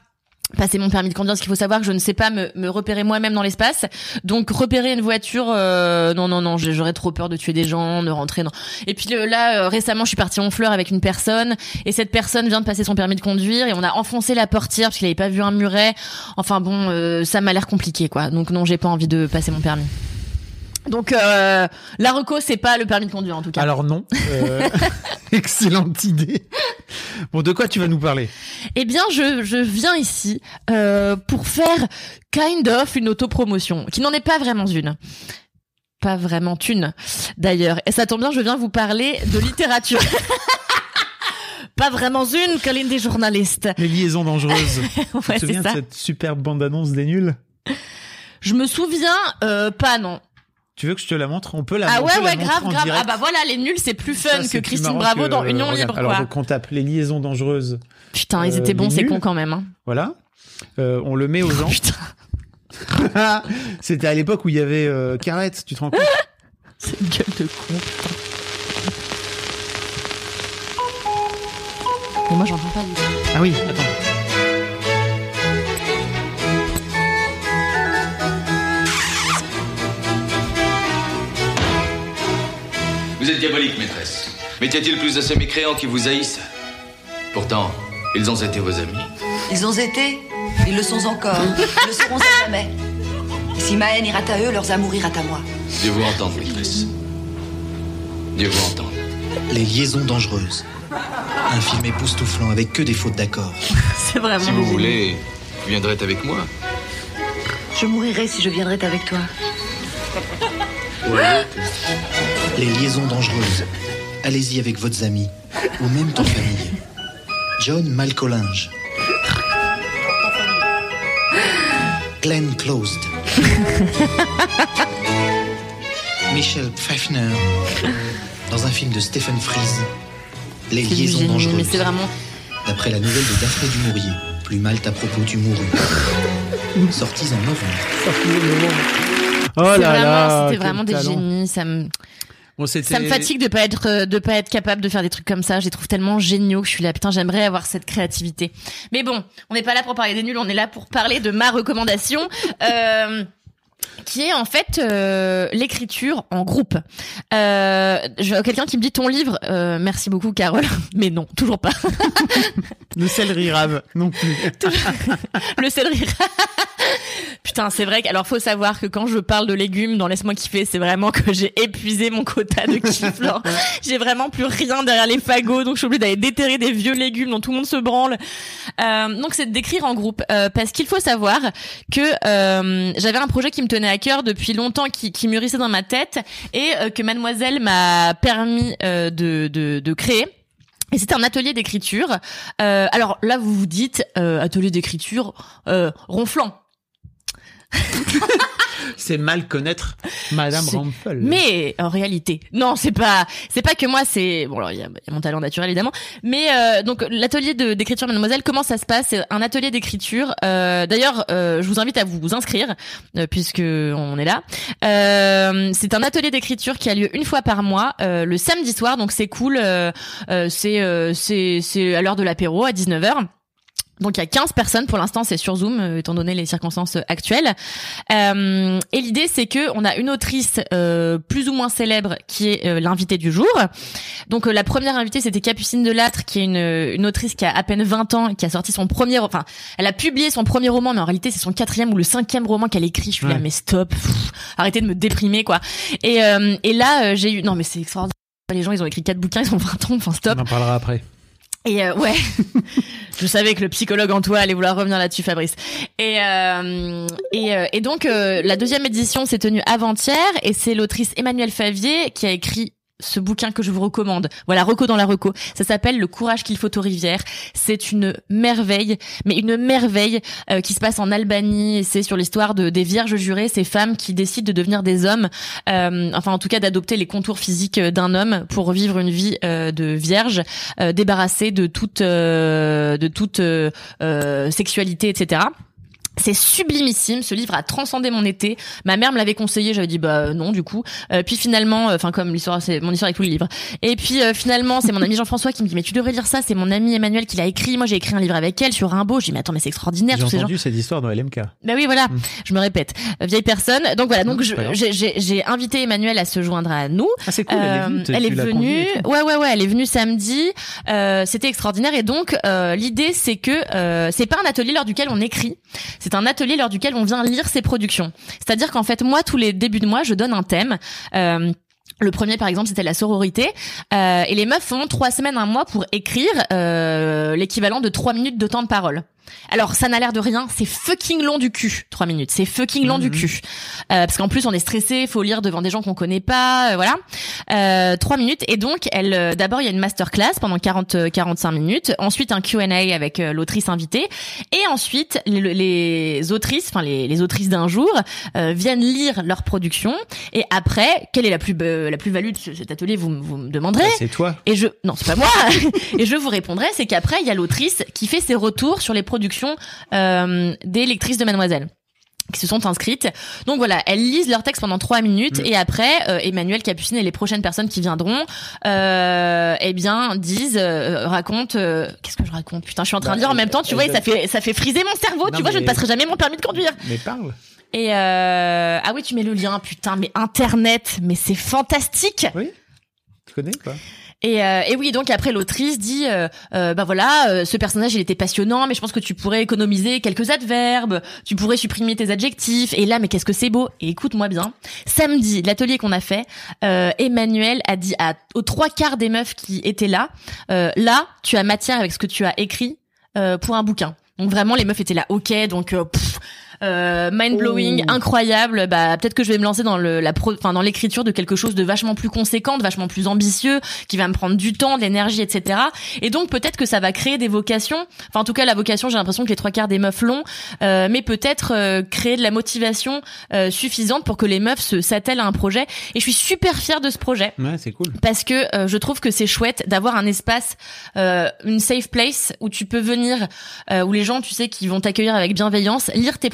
passer mon permis de conduire, parce qu'il faut savoir que je ne sais pas me, me repérer moi-même dans l'espace. Donc repérer une voiture, euh, non, non, non, j'aurais trop peur de tuer des gens, de rentrer dans... Et puis le- là, euh, récemment, je suis partie en fleur avec une personne, et cette personne vient de passer son permis de conduire, et on a enfoncé la portière parce qu'il avait pas vu un muret. Enfin bon, euh, ça m'a l'air compliqué, quoi. Donc non, j'ai pas envie de passer mon permis. Donc euh, la reco, c'est pas le permis de conduire en tout cas.
Alors non. Euh, excellente idée. Bon, de quoi tu vas nous parler?
Eh bien, je, je viens ici euh, pour faire kind of une autopromotion, qui n'en est pas vraiment une. Pas vraiment une, d'ailleurs. Et ça tombe bien, je viens vous parler de littérature. pas vraiment une, Colline des journalistes.
Les liaisons dangereuses.
Ouais,
tu te souviens de cette superbe bande-annonce des nuls?
Je me souviens, euh, pas non.
Tu veux que je te la montre On peut la
ah ouais, ouais, grave, grave.
direct.
Ah bah voilà, les nuls, c'est plus fun que Christine Bravo
que-
dans Union
regarde.
Libre,
Alors,
quoi.
donc on tape les liaisons dangereuses.
Putain, ils
euh,
étaient bons,
les
c'est con quand même. Hein.
Voilà. Euh, on le met aux gens.
Putain,
C'était à l'époque où il y avait euh, Carrette, tu te rends compte
c'est une gueule de con, putain. Mais moi, j'entends pas. tout.
Ah oui, attends.
Vous êtes diabolique, maîtresse. Mais y a-t-il plus de ces mécréants qui vous haïssent Pourtant, ils ont été vos amis.
Ils ont été, ils le sont encore, ils le seront à jamais. Et si ma haine ira à eux, leurs amours ira à moi.
Dieu vous entende, maîtresse. Dieu vous entende.
Les liaisons dangereuses. Un film époustouflant avec que des fautes d'accord.
C'est vraiment.
Si vous
génial.
voulez, vous viendrez avec moi.
Je mourirai si je viendrais avec toi.
Les liaisons dangereuses. Allez-y avec votre amis ou même ton famille. John Malcolinge. Glenn Closed. Michel Pfeiffer. Dans un film de Stephen Fries. Les liaisons
génie,
dangereuses.
mais c'est vraiment.
D'après la nouvelle de Daphné du Maurier. Plus mal à propos du mouru. Sortis en novembre.
Oh là
vraiment,
là,
c'était vraiment des
talent.
génies. Ça me,
Bon, c'était-
ça me fatigue de pas être, euh, de pas être capable de faire des trucs comme ça. Je les trouve tellement géniaux que je suis là, putain, j'aimerais avoir cette créativité. Mais bon, on n'est pas là pour parler des nuls, on est là pour parler de ma recommandation. Euh, qui est en fait euh, l'écriture en groupe. Euh, quelqu'un qui me dit ton livre, euh, merci beaucoup Carole, mais non, toujours pas.
Le céleri rave non plus.
le céleri. Putain, c'est vrai que alors faut savoir que quand je parle de légumes dans laisse-moi kiffer, c'est vraiment que j'ai épuisé mon quota de kiff. J'ai vraiment plus rien derrière les fagots, donc je suis obligée d'aller déterrer des vieux légumes dont tout le monde se branle. Euh, donc c'est d'écrire en groupe euh, parce qu'il faut savoir que euh, j'avais un projet qui me tenait à cœur depuis longtemps, qui, qui mûrissait dans ma tête et euh, que Mademoiselle m'a permis euh, de, de, de créer. Et c'était un atelier d'écriture. Euh, alors là, vous vous dites euh, atelier d'écriture euh, ronflant.
C'est mal connaître Madame Rampel.
Mais en réalité, non, c'est pas, c'est pas que moi, c'est bon. Alors il y, a il y a mon talent naturel évidemment, mais euh, donc l'atelier d'écriture, Mademoiselle, comment ça se passe? C'est un atelier d'écriture. Euh, D'ailleurs, euh, je vous invite à vous, inscrire euh, puisque on est là. Euh, c'est un atelier d'écriture qui a lieu une fois par mois, euh, le samedi soir. Donc c'est cool. euh, euh, c'est euh, c'est c'est à l'heure de l'apéro à 19h. Donc il y a 15 personnes pour l'instant, c'est sur Zoom euh, étant donné les circonstances actuelles. Euh, et l'idée c'est que on a une autrice euh, plus ou moins célèbre qui est euh, l'invitée du jour. Donc euh, la première invitée c'était Capucine Delattre qui est une, une autrice qui a à peine 20 ans et qui a sorti son premier enfin elle a publié son premier roman mais en réalité c'est son quatrième ou le cinquième roman qu'elle écrit. Je suis là
Ouais.
mais stop, pff, arrêtez de me déprimer quoi. Et euh, et là j'ai eu non mais c'est extraordinaire. Les gens ils ont écrit quatre bouquins, ils ont 20 ans, enfin stop.
On en parlera après.
Et euh, ouais, je savais que le psychologue en toi allait vouloir revenir là-dessus, Fabrice. Et euh, et, euh, et donc euh, la deuxième édition s'est tenue avant-hier et c'est l'autrice Emmanuelle Favier qui a écrit ce bouquin que je vous recommande. Voilà, reco dans la reco. Ça s'appelle Le courage qu'il faut aux rivières. C'est une merveille, mais une merveille euh, qui se passe en Albanie. C'est sur l'histoire de des vierges jurées, ces femmes qui décident de devenir des hommes, euh, enfin en tout cas d'adopter les contours physiques d'un homme pour vivre une vie euh, de vierge, euh, débarrassée de toute de toute sexualité, etc. C'est sublimissime. Ce livre a transcendé mon été. Ma mère me l'avait conseillé. J'avais dit bah non du coup. Euh, puis finalement, enfin comme l'histoire, c'est mon histoire avec tous les livres. Et puis euh, finalement, c'est mon ami Jean-François qui me dit mais tu devrais lire ça. C'est mon ami Emmanuel qui l'a écrit. Moi j'ai écrit un livre avec elle sur Rimbaud. J'ai dit mais attends mais c'est extraordinaire
J'ai
tous ces gens.
entendu cette histoire dans LMK.
Bah oui, voilà. Je me répète. Euh, Vieille personne. Donc voilà. Donc j'ai- invité Emmanuel à se joindre à nous.
Ah, c'est cool, elle est venue,
Euh, elle est venue. Ouais, ouais, ouais. Elle est venue samedi. Euh, C'était extraordinaire. Et donc euh, l'idée, c'est que euh, c'est pas un atelier lors duquel on écrit. C'est un atelier lors duquel on vient lire ses productions. C'est-à-dire qu'en fait, moi, tous les débuts de mois, je donne un thème. Euh, le premier, par exemple, c'était la sororité. Euh, et les meufs font trois semaines, un mois pour écrire euh, l'équivalent de trois minutes de temps de parole. Alors, ça n'a l'air de rien, c'est fucking long du cul, trois minutes. C'est fucking long du cul. Euh, parce qu'en plus, on est stressé, faut lire devant des gens qu'on connaît pas, euh, voilà. Euh, trois minutes. Et donc, elle, euh, d'abord, il y a une masterclass pendant 40, euh, 45 minutes. Ensuite, un Q&A avec euh, l'autrice invitée. Et ensuite, les, les autrices, enfin, les, les autrices d'un jour, euh, viennent lire leur production. Et après, quelle est la plus, euh, la plus-value de ce- cet atelier, vous, vous me demanderez.
Bah, c'est toi.
Et je non, c'est pas moi. et je vous répondrai, c'est qu'après il y a l'autrice qui fait ses retours sur les productions euh, des lectrices de Mademoiselle qui se sont inscrites. Donc voilà, elles lisent leur texte pendant trois minutes et après euh, Emmanuel Capucine et les prochaines personnes qui viendront, euh, eh bien disent, euh, racontent. Qu'est-ce que je raconte? Putain, je suis en train
Bah,
de lire en même temps. Tu vois, et ça fait ça fait friser mon cerveau.
Non,
tu vois, je ne passerai jamais mon permis de conduire.
Mais parle.
Et ah oui, tu mets le lien. Putain, mais Internet, mais c'est fantastique.
Oui. Tu connais ou pas?
Et, euh, et oui, donc après l'autrice dit, euh, euh, bah voilà, euh, ce personnage il était passionnant, mais je pense que tu pourrais économiser quelques adverbes, tu pourrais supprimer tes adjectifs. Et là, mais qu'est-ce que c'est beau Et écoute-moi bien, samedi, l'atelier qu'on a fait, euh, Emmanuel a dit à, aux trois quarts des meufs qui étaient là, là, tu as matière avec ce que tu as écrit pour un bouquin. Donc vraiment, les meufs étaient là, ok, donc euh, mind blowing, incroyable. Bah peut-être que je vais me lancer dans le la pro, enfin dans l'écriture de quelque chose de vachement plus conséquent, de vachement plus ambitieux, qui va me prendre du temps, de l'énergie, etc. Et donc peut-être que ça va créer des vocations. Enfin en tout cas la vocation, j'ai l'impression que les trois quarts des meufs l'ont, euh, mais peut-être euh, créer de la motivation euh, suffisante pour que les meufs se s'attellent à un projet. Et je suis super fière de ce projet
Ouais, c'est cool.
parce que euh, je trouve que c'est chouette d'avoir un espace, euh, une safe place où tu peux venir, euh, où les gens, tu sais, qui vont t'accueillir avec bienveillance, lire tes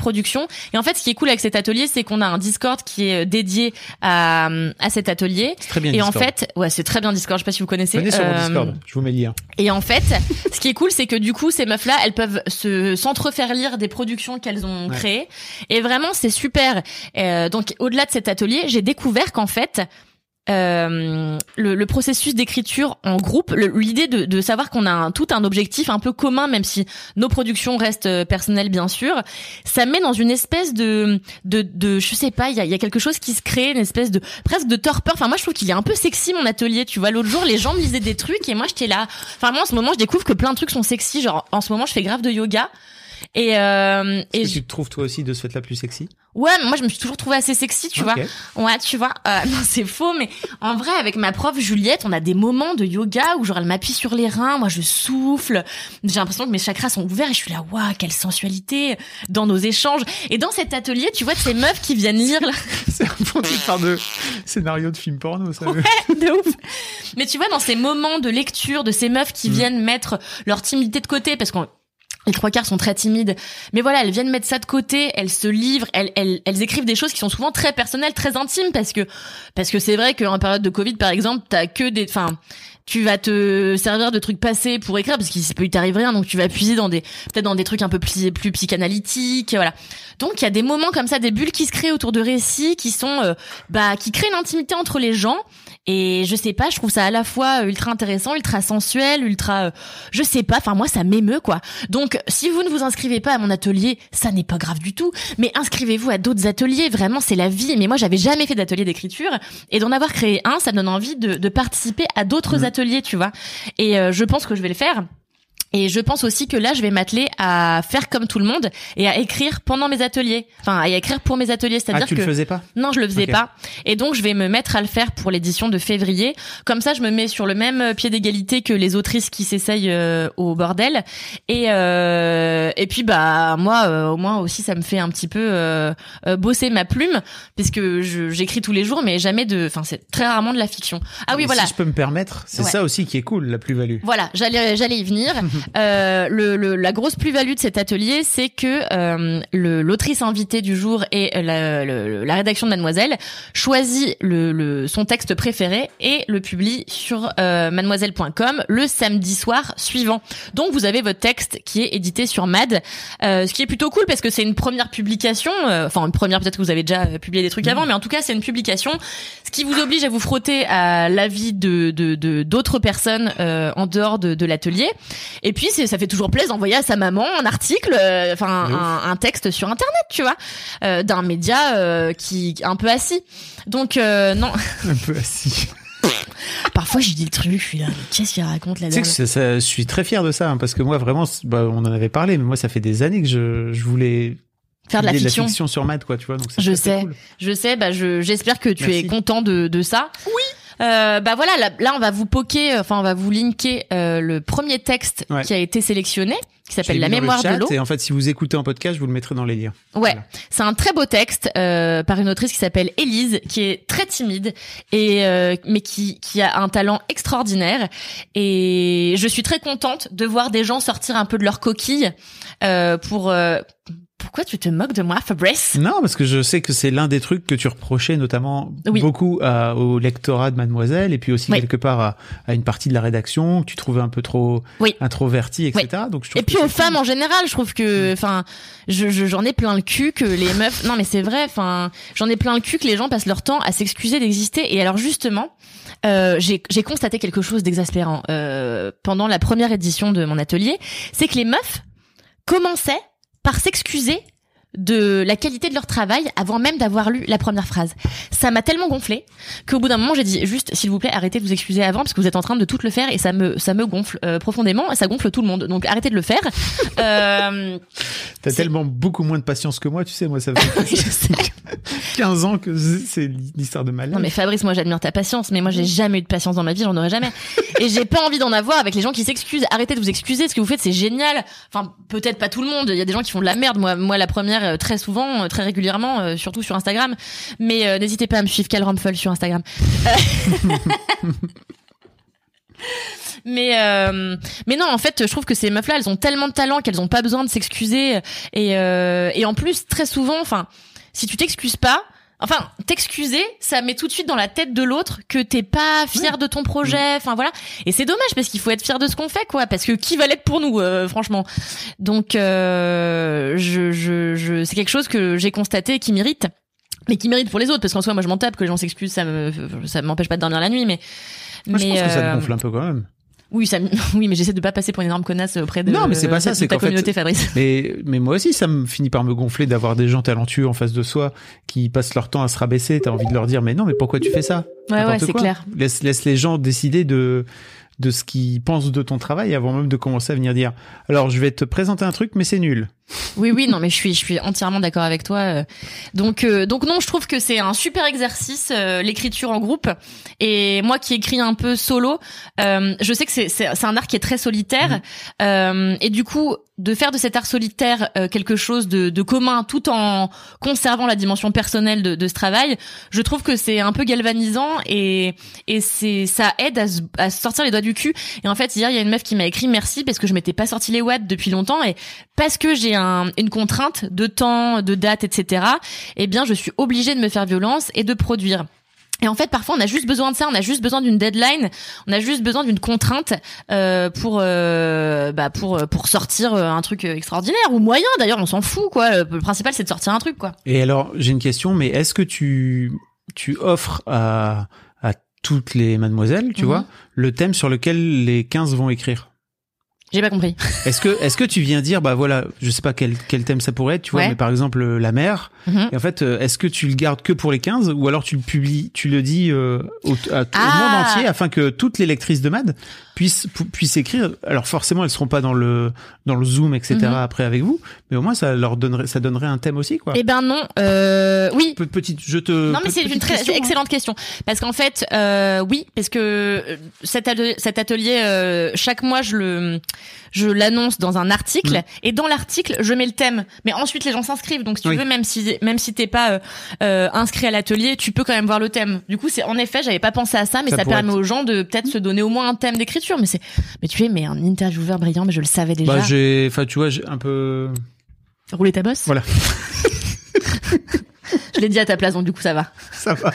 Et en fait, ce qui est cool avec cet atelier, c'est qu'on a un Discord qui est euh, dédié à, à cet atelier.
C'est très bien,
Et en fait, ouais, c'est très bien Discord. Je sais pas si vous connaissez.
Venez sur mon
Euh,
Discord. Je vous mets le lien.
et en fait, ce qui est cool, c'est que du coup, ces meufs-là, elles peuvent se s'entrefaire lire des productions qu'elles ont
Ouais.
créées. Et vraiment, c'est super. Euh, donc, au-delà de cet atelier, j'ai découvert qu'en fait, euh, le, le processus d'écriture en groupe, l'idée de, de savoir qu'on a un, tout un objectif un peu commun, même si nos productions restent euh, personnelles bien sûr, ça met dans une espèce de, de, de je sais pas, il y a, y a quelque chose qui se crée, une espèce de presque de torpeur. Enfin moi je trouve qu'il est un peu sexy mon atelier. Tu vois, l'autre jour les gens me lisaient des trucs et moi j'étais là. Enfin moi en ce moment je découvre que plein de trucs sont sexy. Genre en ce moment je fais grave de yoga. Et, euh,
Est-ce
et
que
je-
tu te trouves toi aussi de ce fait-là plus sexy?
Ouais, mais moi je me suis toujours trouvée assez sexy, tu vois. Ouais, tu vois. Euh, non, c'est faux, mais en vrai, avec ma prof Juliette, on a des moments de yoga où genre elle m'appuie sur les reins, moi je souffle. J'ai l'impression que mes chakras sont ouverts et je suis là, waouh, quelle sensualité dans nos échanges. Et dans cet atelier, tu vois de ces meufs qui viennent lire là.
C'est un fond par de scénario de film porno, ça.
de ouf. Mais tu vois, dans ces moments de lecture de ces meufs qui
Mm.
viennent mettre leur timidité de côté, parce qu'on les trois quarts sont très timides. Mais voilà, elles viennent mettre ça de côté, elles se livrent, elles, elles, elles écrivent des choses qui sont souvent très personnelles, très intimes, parce que parce que c'est vrai qu'en période de Covid, par exemple, t'as que des, enfin, tu vas te servir de trucs passés pour écrire, parce qu'il peut y t'arrive rien, donc tu vas puiser dans des, peut-être dans des trucs un peu plus, plus psychanalytiques, voilà. Donc il y a des moments comme ça, des bulles qui se créent autour de récits, qui sont, euh, bah, qui créent une intimité entre les gens. Et je sais pas, je trouve ça à la fois euh, ultra intéressant, ultra sensuel, ultra, euh, je sais pas. Enfin moi, ça m'émeut quoi. Donc si vous ne vous inscrivez pas à mon atelier, ça n'est pas grave du tout. Mais inscrivez-vous à d'autres ateliers. Vraiment, c'est la vie. Mais moi, j'avais jamais fait d'atelier d'écriture et d'en avoir créé un, ça donne envie de, de participer à d'autres ateliers, tu vois. Et euh, je pense que je vais le faire. Et je pense aussi que là, je vais m'atteler à faire comme tout le monde et à écrire pendant mes ateliers. Enfin, à écrire pour mes ateliers. C'est-à-dire
Ah, tu
que
le faisais pas?
Non, je le faisais pas. Et donc, je vais me mettre à le faire pour l'édition de février. Comme ça, je me mets sur le même euh, pied d'égalité que les autrices qui s'essayent euh, au bordel. Et euh, et puis, bah moi, euh, au moins aussi, ça me fait un petit peu bosser ma plume, puisque j'écris tous les jours, mais jamais de. Enfin, c'est très rarement de la fiction. Ah oui, voilà.
Si je peux me permettre, c'est
Ouais.
ça aussi qui est cool, la plus-value.
Voilà, j'allais j'allais y venir. Euh, le, le- la grosse plus-value de cet atelier, c'est que euh, l'autrice invitée du jour et la, le- la rédaction de Mademoiselle choisit le, le- son texte préféré et le publie sur euh, mademoiselle.com le samedi soir suivant. Donc vous avez votre texte qui est édité sur Mad, euh, ce qui est plutôt cool parce que c'est une première publication. euh, Enfin une première, peut-être que vous avez déjà publié des trucs avant, mais en tout cas c'est une publication, ce qui vous oblige à vous frotter à l'avis de de- de- d'autres personnes euh, en dehors de, de l'atelier. Et puis c'est ça fait toujours plaisir d'envoyer à sa maman un article, euh, enfin
De
un, un texte sur internet, tu vois, euh, d'un média euh, qui un peu assis. Donc euh, non,
Un peu assis.
parfois je dis le truc, je suis là, qu'est-ce qu'il raconte la
Tu sais je suis très fier de ça, hein, parce que moi, vraiment, bah, on en avait parlé, mais moi, ça fait des années que je, je voulais
Faire de la
publier
fiction.
sur Mad, quoi, tu vois. Donc
Je sais,
cool.
je sais. Bah, je j'espère que tu
Merci.
es content de de ça. Oui. Euh, bah voilà, là, là, on va vous poker, enfin on va vous linker euh, le premier texte
Ouais.
qui a été sélectionné, qui s'appelle La mémoire
chat,
de l'eau.
Et en fait, si vous écoutez en podcast, je vous le mettrai dans les liens.
Ouais, c'est un très beau texte euh, par une autrice qui s'appelle Élise, qui est très timide et euh, mais qui qui a un talent extraordinaire. Et je suis très contente de voir des gens sortir un peu de leur coquille euh, pour. Pourquoi tu te moques de moi, Fabrice?
Non, parce que je sais que c'est l'un des trucs que tu reprochais notamment
Oui.
beaucoup à- au lectorat de Mademoiselle et puis aussi
Oui.
quelque part à, à une partie de la rédaction que tu trouvais un peu trop
Oui.
introverti, etc. Donc je trouve
Et puis aux femmes en général, je trouve que, enfin, je je- j'en ai plein le cul que les meufs. Non mais c'est vrai, enfin, j'en ai plein le cul que les gens passent leur temps à s'excuser d'exister. Et alors justement, euh, j'ai j'ai constaté quelque chose d'exaspérant euh, pendant la première édition de mon atelier, c'est que les meufs commençaient par s'excuser de la qualité de leur travail avant même d'avoir lu la première phrase. Ça m'a tellement gonflé qu'au bout d'un moment j'ai dit juste s'il vous plaît arrêtez de vous excuser avant parce que vous êtes en train de tout le faire et ça me ça me gonfle euh, profondément et ça gonfle tout le monde. Donc arrêtez de le faire. Euh,
T'as tellement beaucoup moins de patience que moi, tu sais, moi ça fait 15 ans que c'est l'histoire de ma
non mais Fabrice moi j'admire ta patience mais moi j'ai jamais eu de patience dans ma vie j'en aurai jamais. Et j'ai pas envie d'en avoir avec les gens qui s'excusent. Arrêtez de vous excuser ce que vous faites c'est génial. Enfin peut-être pas tout le monde il y a des gens qui font de la merde. Moi moi la première euh, très souvent euh, très régulièrement euh, surtout sur Instagram mais n'hésitez pas à me suivre Cal sur Instagram Mais non, en fait, je trouve que ces meufs-là, elles ont tellement de talent qu'elles ont pas besoin de s'excuser. Et et en plus, très souvent, enfin, si tu t'excuses pas, enfin, t'excuser, ça met tout de suite dans la tête de l'autre que t'es pas fier de ton projet. Enfin voilà. Et c'est dommage parce qu'il faut être fier de ce qu'on fait, quoi. Parce que qui va l'être pour nous, euh, franchement? Donc, euh, je je je, c'est quelque chose que j'ai constaté et qui m'irrite. Mais qui mérite pour les autres, parce qu'en soi, moi, je m'en tape, que les gens s'excusent, ça me, ça m'empêche pas de dormir la nuit, mais,
Moi, je
mais,
pense que ça
euh,
te gonfle un peu quand même.
Oui, ça, oui, mais j'essaie de pas passer pour une énorme connasse auprès de,
non, mais c'est pas ça, c'est
ta
fait,
communauté, Fabrice.
mais mais moi aussi, ça me finit par me gonfler d'avoir des gens talentueux en face de soi qui passent leur temps à se rabaisser. T'as envie de leur dire, mais non, mais pourquoi tu fais ça
Ouais, ouais, c'est clair.
Laisse laisse les gens décider de de ce qu'ils pensent de ton travail avant même de commencer à venir dire. Alors, je vais te présenter un truc, mais c'est nul.
Oui, oui, non, mais je suis, je suis entièrement d'accord avec toi. euh. Donc, euh, donc non, je trouve que c'est un super exercice euh, l'écriture en groupe. Et moi, qui écris un peu solo, euh, je sais que c'est, c'est, un art qui est très solitaire. Euh, et du coup, de faire de cet art solitaire euh, quelque chose de, de commun, tout en conservant la dimension personnelle de, de ce travail, je trouve que c'est un peu galvanisant et, et c'est, ça aide à, se- à sortir les doigts du cul. Et en fait, hier, il y a une meuf qui m'a écrit merci parce que je m'étais pas sorti les watts depuis longtemps et parce que j'ai un, une contrainte de temps, de date, etc. Eh bien, je suis obligée de me faire violence et de produire. Et en fait, parfois, on a juste besoin de ça, on a juste besoin d'une deadline, on a juste besoin d'une contrainte euh, pour euh, bah pour pour sortir euh, un truc extraordinaire ou moyen. D'ailleurs, on s'en fout quoi. Le principal, c'est de sortir un truc quoi.
Et alors, j'ai une question, mais est-ce que tu, tu offres à, à toutes les mademoiselles, tu
Mhm.
vois, le thème sur lequel les 15 vont écrire?
J'ai pas compris.
Est-ce que, est-ce que tu viens dire, bah voilà, je sais pas quel, quel thème ça pourrait être, tu vois,
Ouais.
mais par exemple, euh, la mer.
Mhm.
Et en fait, euh, est-ce que tu le gardes que pour les 15 ou alors tu le publies, tu le dis euh, au, à- au
Ah.
monde entier afin que toutes les lectrices de Mad puissent, pu- puissent écrire? Alors forcément, elles seront pas dans le, dans le Zoom, etc.
Mhm.
après avec vous, mais au moins ça leur donnerait, ça donnerait un thème aussi, quoi.
Eh ben non. Euh, oui.
Pe- Petite, je te.
Non mais c'est une très
question, hein.
excellente question parce qu'en fait euh, oui parce que euh, cet atelier, cet atelier chaque mois je le je l'annonce dans un article
Mm.
et dans l'article je mets le thème mais ensuite les gens s'inscrivent donc si tu
Oui.
veux même si même si t'es pas euh, euh, inscrit à l'atelier tu peux quand même voir le thème du coup c'est en effet j'avais pas pensé à ça mais
Ça
permet
être-
aux gens de peut-être se donner au moins un thème d'écriture mais c'est mais tu es mais un intervieweur brillant mais je le savais déjà
Bah j'ai, enfin tu vois, j'ai un peu.
rouler ta bosse?
Voilà.
je l'ai dit à ta place donc du coup ça va
Ça va.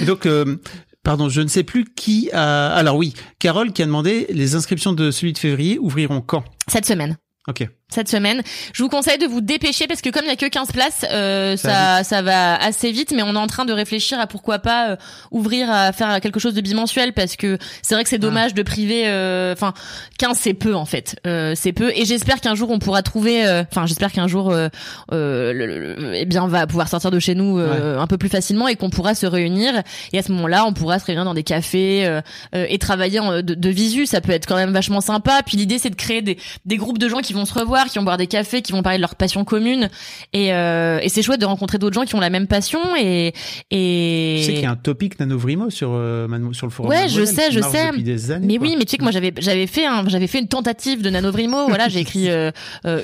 Et donc, euh, pardon, je ne sais plus qui a. Alors oui, Carole qui a demandé les inscriptions de celui de février ouvriront quand?
Cette semaine
Ok.
Cette semaine. Je vous conseille de vous dépêcher parce que comme il y a que 15 places, euh,
Ça
ça ça va assez vite mais on est en train de réfléchir à pourquoi pas euh, ouvrir à faire quelque chose de bimensuel parce que c'est vrai que c'est dommage de priver euh, enfin 15 c'est peu en fait. Euh, c'est peu et j'espère qu'un jour on pourra trouver euh, enfin j'espère qu'un jour euh, euh, le- le- eh bien on va pouvoir sortir de chez nous euh, un peu plus facilement et qu'on pourra se réunir. Et à ce moment-là on pourra se réunir dans des cafés euh, euh, et travailler en- de, de visu. Ça peut être quand même vachement sympa. Puis l'idée c'est de créer des, des groupes de gens qui vont se revoir qui vont boire des cafés qui vont parler de leur passion commune et, euh, et c'est chouette de rencontrer d'autres gens qui ont la même passion et et
Tu sais qu'il y a un topic Nanovrimo sur euh, sur le forum.
Ouais, je sais, je sais.
Années.
Mais
quoi.
oui, mais tu sais que moi j'avais j'avais fait un j'avais fait une tentative de Nanovrimo. Voilà, j'ai écrit euh,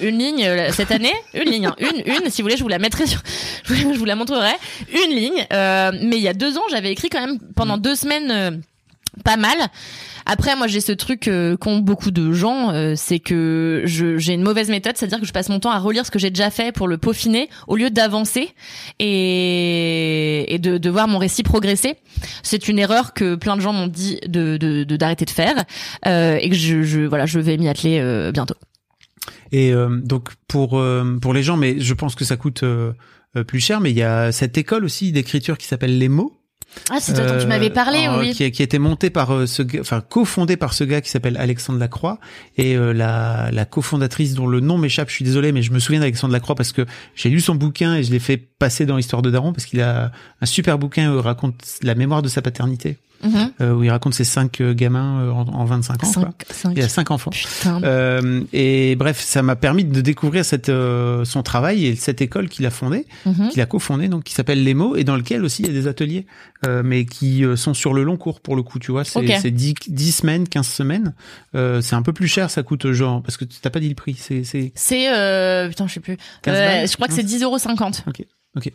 une ligne cette année, une ligne, hein, une une. Si vous voulez, je vous la mettrai sur, je vous, la montrerai. Une ligne. Mais il y a deux ans, j'avais écrit quand même pendant deux semaines. Pas mal. Après, moi, j'ai ce truc euh, qu'ont beaucoup de gens, euh, c'est que j'ai une mauvaise méthode, c'est-à-dire que je passe mon temps à relire ce que j'ai déjà fait pour le peaufiner, au lieu d'avancer et, et de, de voir mon récit progresser. C'est une erreur que plein de gens m'ont dit de de- de- d'arrêter de, faire euh, et que je, je voilà, je vais m'y atteler euh, bientôt.
Et euh, donc pour euh, pour les gens, mais je pense que ça coûte plus cher. Mais il y a cette école aussi d'écriture qui s'appelle les mots.
Ah, c'est toi dont tu m'avais parlé,
euh,
oui.
Qui, qui a été monté par euh, ce, enfin cofondé par ce gars qui s'appelle Alexandre Lacroix et euh, la, la cofondatrice dont le nom m'échappe. Je suis désolé, mais je me souviens d'Alexandre Lacroix parce que j'ai lu son bouquin et je l'ai fait passer dans l'histoire de Daron parce qu'il a un super bouquin où il raconte la mémoire de sa paternité.
Mhm.
euh, où il raconte ses cinq euh, gamins euh, en, en 25 ans.
Cinq-
quoi.
cinq.
Il a cinq enfants. Euh, et bref, ça m'a permis de découvrir cette, euh, son travail et cette école qu'il a fondée,
Mhm.
qu'il a cofondée, donc qui s'appelle Les mots et dans lequel aussi il y a des ateliers, euh, mais qui euh, sont sur le long cours pour le coup. Tu vois, c'est
Ok.
c'est 10, 10 semaines, 15 semaines. Euh, c'est un peu plus cher, ça coûte genre parce que t'as pas dit le prix. C'est c'est
euh, putain, je sais plus.
15
Euh,
balles,
je crois que c'est 10,50€.
ok ok.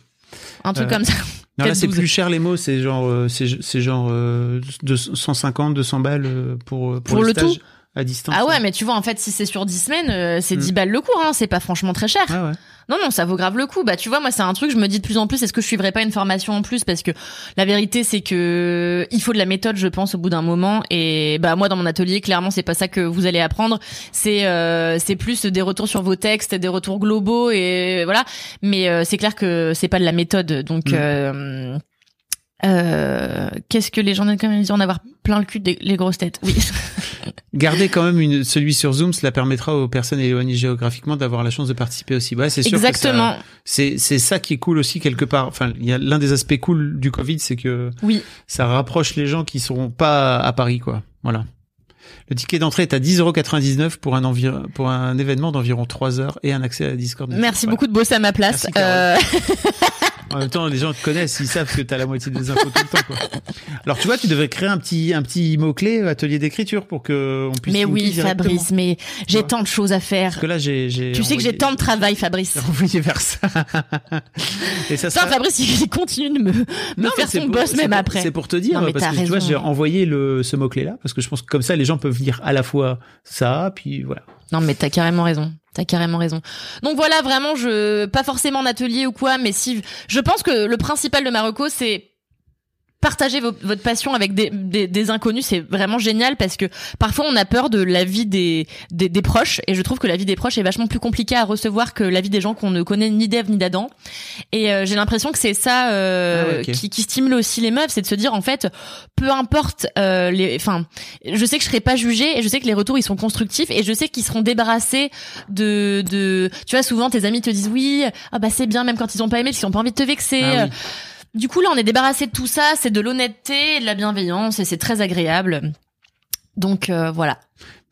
Un truc
Euh,
comme ça.
Non là c'est
12.
plus cher les mots, c'est genre euh, c'est genre euh, de 150 200 balles euh, pour pour,
Pour
le,
le
stage
tout?
À distance.
Ah ouais, mais tu vois, en fait, si c'est sur 10 semaines, euh, c'est
Mm.
10 balles le cours, hein. C'est pas franchement très cher.
Ah ouais.
Non, non, ça vaut grave le coup. Bah, tu vois, moi, c'est un truc, je me dis de plus en plus, est-ce que je suivrais pas une formation en plus? Parce que la vérité, c'est que il faut de la méthode, je pense, au bout d'un moment. Et bah, moi, dans mon atelier, clairement, c'est pas ça que vous allez apprendre. C'est, euh, c'est plus des retours sur vos textes, des retours globaux et voilà. Mais euh, c'est clair que c'est pas de la méthode. Donc,
Mm.
Euh, qu'est-ce que les gens même dit en avoir plein le cul des les grosses têtes. Oui.
Garder quand même une, celui sur Zoom, cela permettra aux personnes éloignées géographiquement d'avoir la chance de participer aussi. Ouais, c'est sûr.
Exactement.
C'est c'est ça qui est cool aussi quelque part. Enfin, il y a l'un des aspects cool du Covid, c'est que
Oui.
ça rapproche les gens qui seront pas à Paris, quoi. Voilà. Le ticket d'entrée est à 10,99€ pour un pour un événement d'environ 3 heures et un accès à Discord.
Merci
Voilà.
beaucoup de bosser à ma place.
Merci.
Euh,
En même temps, les gens te connaissent, ils savent que t'as la moitié des infos tout le temps, quoi. Alors, tu vois, tu devrais créer un petit, un petit mot-clé, atelier d'écriture pour que on puisse
mais oui. Fabrice, mais j'ai tant de choses à faire.
Parce que là, j'ai, j'ai.
Tu sais que j'ai tant de travail, Fabrice.
envoyé vers ça. Et ça sera-
Fabrice, il continue de me, me
Non,
faire son
pour-
boss même
pour-
après.
C'est pour te dire,
Non, mais
parce que tu vois,
raison.
j'ai envoyé le, ce mot-clé là, parce que je pense que comme ça, les gens peuvent lire à la fois ça, puis voilà.
Non, mais t'as carrément raison. T'as carrément raison. Donc voilà, vraiment, je pas forcément en atelier ou quoi, mais si je pense que le principal de Marocco, c'est partager vo- votre passion avec des, des, des inconnus, c'est vraiment génial parce que parfois on a peur de la vie des, des, des proches et je trouve que la vie des proches est vachement plus compliquée à recevoir que la vie des gens qu'on ne connaît ni d'Ève ni d'Adam. Et euh, j'ai l'impression que c'est ça euh,
Ah
qui, qui stimule aussi les meufs, c'est de se dire en fait, peu importe euh, les, enfin, je sais que je serai pas jugée et je sais que les retours ils sont constructifs et je sais qu'ils seront débarrassés de, de, tu vois, souvent tes amis te disent oui, ah bah c'est bien même quand ils ont pas aimé parce qu'ils ont pas envie de te vexer.
Ah oui.
Du coup, là, on est débarrassé de tout ça. C'est de l'honnêteté, et de la bienveillance, et c'est très agréable. Donc euh, voilà.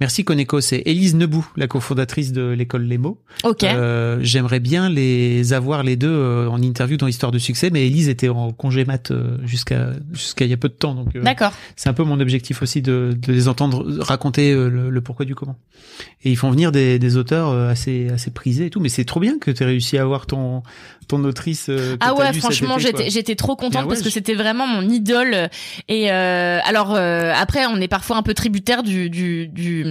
Merci Koneko, c'est Élise Nebou, la cofondatrice de l'école Les Mots.
Ok.
Euh, J'aimerais bien les avoir les deux euh, en interview dans Histoire de succès, mais Élise était en congé mat euh, jusqu'à jusqu'à il y a peu de temps, donc euh,
D'accord.
c'est un peu mon objectif aussi de, de les entendre raconter le, le pourquoi du comment. Et ils font venir des, des auteurs assez assez prisés et tout, mais c'est trop bien que tu aies réussi à avoir ton ton autrice. euh, que
Ah ouais, franchement, j'étais j'étais trop contente parce que
je-
c'était vraiment mon idole. Et euh, alors euh, après, on est parfois un peu tributaire du du du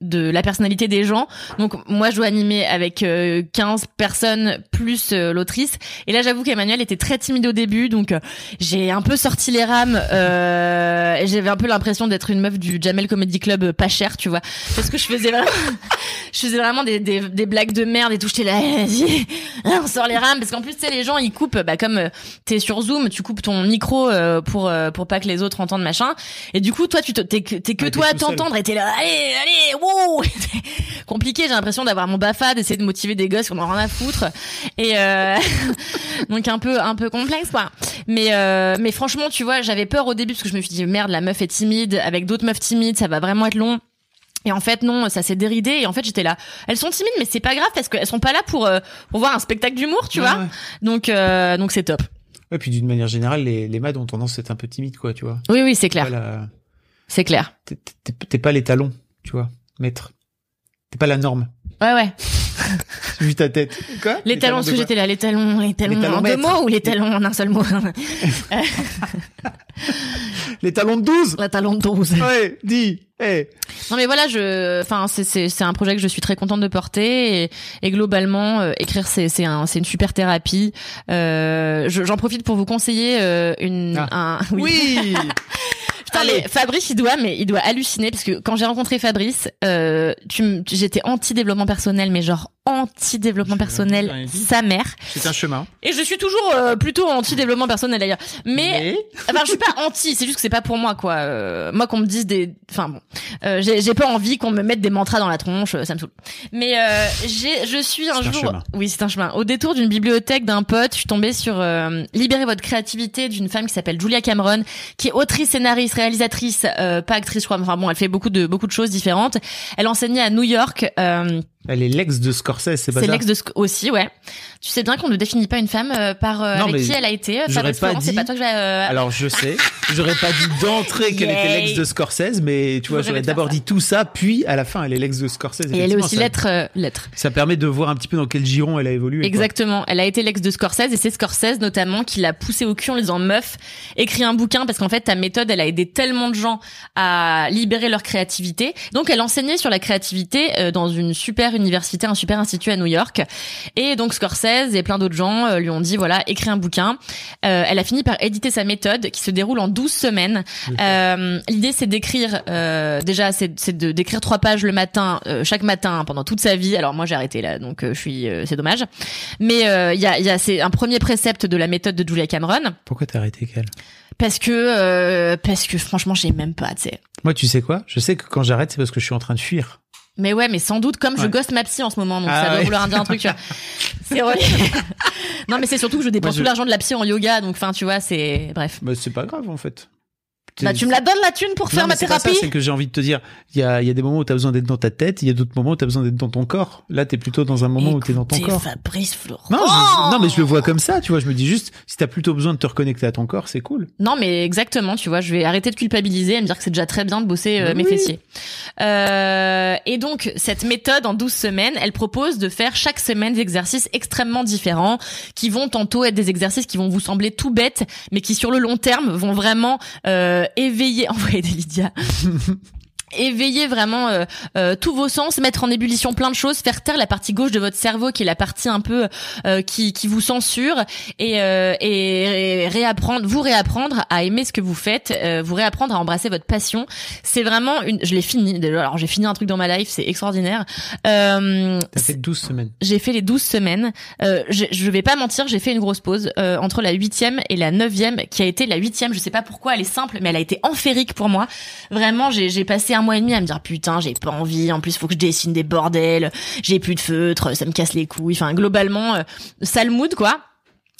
de la personnalité des gens. Donc moi je dois animer avec euh, 15 personnes plus euh, l'autrice. Et là j'avoue qu'Emmanuel était très timide au début. Donc euh, j'ai un peu sorti les rames euh, et j'avais un peu l'impression d'être une meuf du Jamel Comedy Club euh, pas cher, tu vois. Parce que je faisais vraiment je faisais vraiment des, des, des blagues de merde et tout, j'étais là vas-y, on sort les rames. Parce qu'en plus tu sais les gens ils coupent bah comme euh, t'es sur Zoom, tu coupes ton micro euh, pour euh, pour pas que les autres entendent machin. Et du coup toi tu te- t'es que
Ouais,
toi à t'entendre et t'es là allez allez C'est compliqué j'ai l'impression d'avoir mon bafa d'essayer de motiver des gosses qui en rien à foutre et euh, donc un peu un peu complexe quoi mais euh, mais franchement tu vois j'avais peur au début parce que je me suis dit merde la meuf est timide avec d'autres meufs timides ça va vraiment être long et en fait non, ça s'est déridé et en fait j'étais là. Elles sont timides mais c'est pas grave parce qu'elles sont pas là pour euh, pour voir un spectacle d'humour, tu
Ouais,
vois.
ouais.
Donc euh, donc c'est top.
Ouais, puis d'une manière générale, les les mads ont tendance à être un peu timides, quoi, tu vois.
Oui oui, c'est clair. C'est clair.
T'es pas les talons, tu vois, maître. T'es pas la norme.
Ouais ouais.
J'ai vu ta tête. Quoi?
Les, talons, parce
de
que
quoi?
j'étais là, les talons, les talons,
talons
en deux mots ou les talons en un seul mot?
Les talons de 12
La talon de 12.
Ouais, dis. Eh.
Non mais voilà, je, enfin c'est c'est c'est un projet que je suis très contente de porter et, et globalement euh, écrire c'est c'est un c'est une super thérapie. Euh, je- j'en profite pour vous conseiller euh, une
Ah.
un
Oui.
Putain, Fabrice, il doit, mais il doit halluciner parce que quand j'ai rencontré Fabrice, euh, j'étais anti développement personnel, mais genre anti développement
rien
personnel, sa mère.
C'est un chemin.
Et je suis toujours euh, plutôt anti développement personnel d'ailleurs. Mais, enfin, je suis pas anti, c'est juste que c'est pas pour moi quoi. Euh, moi qu'on me dise des, enfin bon, euh, j'ai pas envie qu'on me mette des mantras dans la tronche, euh, ça me saoule. Mais euh, j'ai, je suis un
un
jour,
chemin.
oui c'est un chemin. Au détour d'une bibliothèque d'un pote, je suis tombée sur euh, Libérer votre créativité d'une femme qui s'appelle Julia Cameron, qui est autrice, scénariste, réalisatrice, euh, pas actrice je crois. Enfin bon, elle fait beaucoup de beaucoup de choses différentes. Elle enseignait à New York. Euh,
Elle est l'ex de Scorsese, c'est pas
c'est
ça
l'ex de aussi, ouais. Tu sais bien qu'on ne définit pas une femme euh, par euh,
Non,
avec
mais
qui elle a été. euh,
j'aurais pas dit-
pas toi que j'ai.
Alors je sais, j'aurais pas dit d'entrée qu'elle était l'ex de Scorsese, mais tu vois,
J'aurais
d'abord dit tout ça, puis à la fin, elle est l'ex de Scorsese.
Et elle est aussi euh, lettre.
Ça permet de voir un petit peu dans quel giron elle a évolué. quoi.
Exactement. Elle a été l'ex de Scorsese et c'est Scorsese notamment qui l'a poussé au cul en lui disant meuf, écris un bouquin parce qu'en fait ta méthode elle a aidé tellement de gens à libérer leur créativité. Donc elle enseignait sur la créativité dans une super université, un super institut à New York. Et donc Scorsese et plein d'autres gens euh, lui ont dit voilà, écris un bouquin. Euh, elle a fini par éditer sa méthode qui se déroule en 12 semaines. Euh, L'idée c'est d'écrire euh, déjà c'est de d'écrire trois pages le matin chaque matin pendant toute sa vie. Alors moi j'ai arrêté là donc je suis c'est dommage. Mais il y a y a c'est un premier précepte de la méthode de Julia Cameron
Pourquoi t'as arrêté qu'elle
parce que parce que franchement j'ai même pas tu sais.
Moi, tu sais quoi? Je sais que quand j'arrête, c'est parce que je suis en train de fuir.
Mais ouais, mais sans doute comme je gosse ma psy en ce moment, donc
Ah
ça doit
ouais.
vouloir dire un truc. Tu vois. C'est vrai. non, mais c'est surtout que je dépense
je-
tout l'argent de la psy en yoga, donc enfin tu vois, c'est bref.
Bah, c'est pas grave en fait.
Bah, tu me la donnes la thune pour faire ma thérapie
C'est que j'ai envie de te dire, il y a, y a des moments où tu as besoin d'être dans ta tête, il y a d'autres moments où tu as besoin d'être dans ton corps. Là, tu es plutôt dans un moment où tu es dans ton corps.
Fabrice Florent.
Non, je- non, mais je le vois comme ça, tu vois. Je me dis juste, si t'as plutôt besoin de te reconnecter à ton corps, c'est cool.
Non, mais exactement, tu vois, je vais arrêter de culpabiliser et me dire que c'est déjà très bien de bosser euh, mes
Oui.
fessiers. Euh, et donc, cette méthode en 12 semaines, elle propose de faire chaque semaine des exercices extrêmement différents qui vont tantôt être des exercices qui vont vous sembler tout bêtes, mais qui sur le long terme vont vraiment euh, éveiller, envoyer des Lydia. éveiller vraiment euh, euh, tous vos sens, mettre en ébullition plein de choses, faire taire la partie gauche de votre cerveau qui est la partie un peu euh, qui, qui vous censure et, euh, et, réapprendre, vous réapprendre à aimer ce que vous faites, euh, vous réapprendre à embrasser votre passion. C'est vraiment une, je l'ai fini. déjà. Alors j'ai fini un truc dans ma life, c'est extraordinaire. Euh,
T'as fait 12 semaines.
j'ai fait les 12 semaines. Euh, je, je vais pas mentir, j'ai fait une grosse pause euh, entre la huitième et la neuvième, qui a été la huitième. Je sais pas pourquoi, elle est simple, mais elle a été amphérique pour moi. Vraiment, j'ai j'ai passé un mois et demi à me dire putain, j'ai pas envie. En plus, faut que je dessine des bordels. J'ai plus de feutre, ça me casse les couilles. Enfin, globalement, euh, sale mood quoi.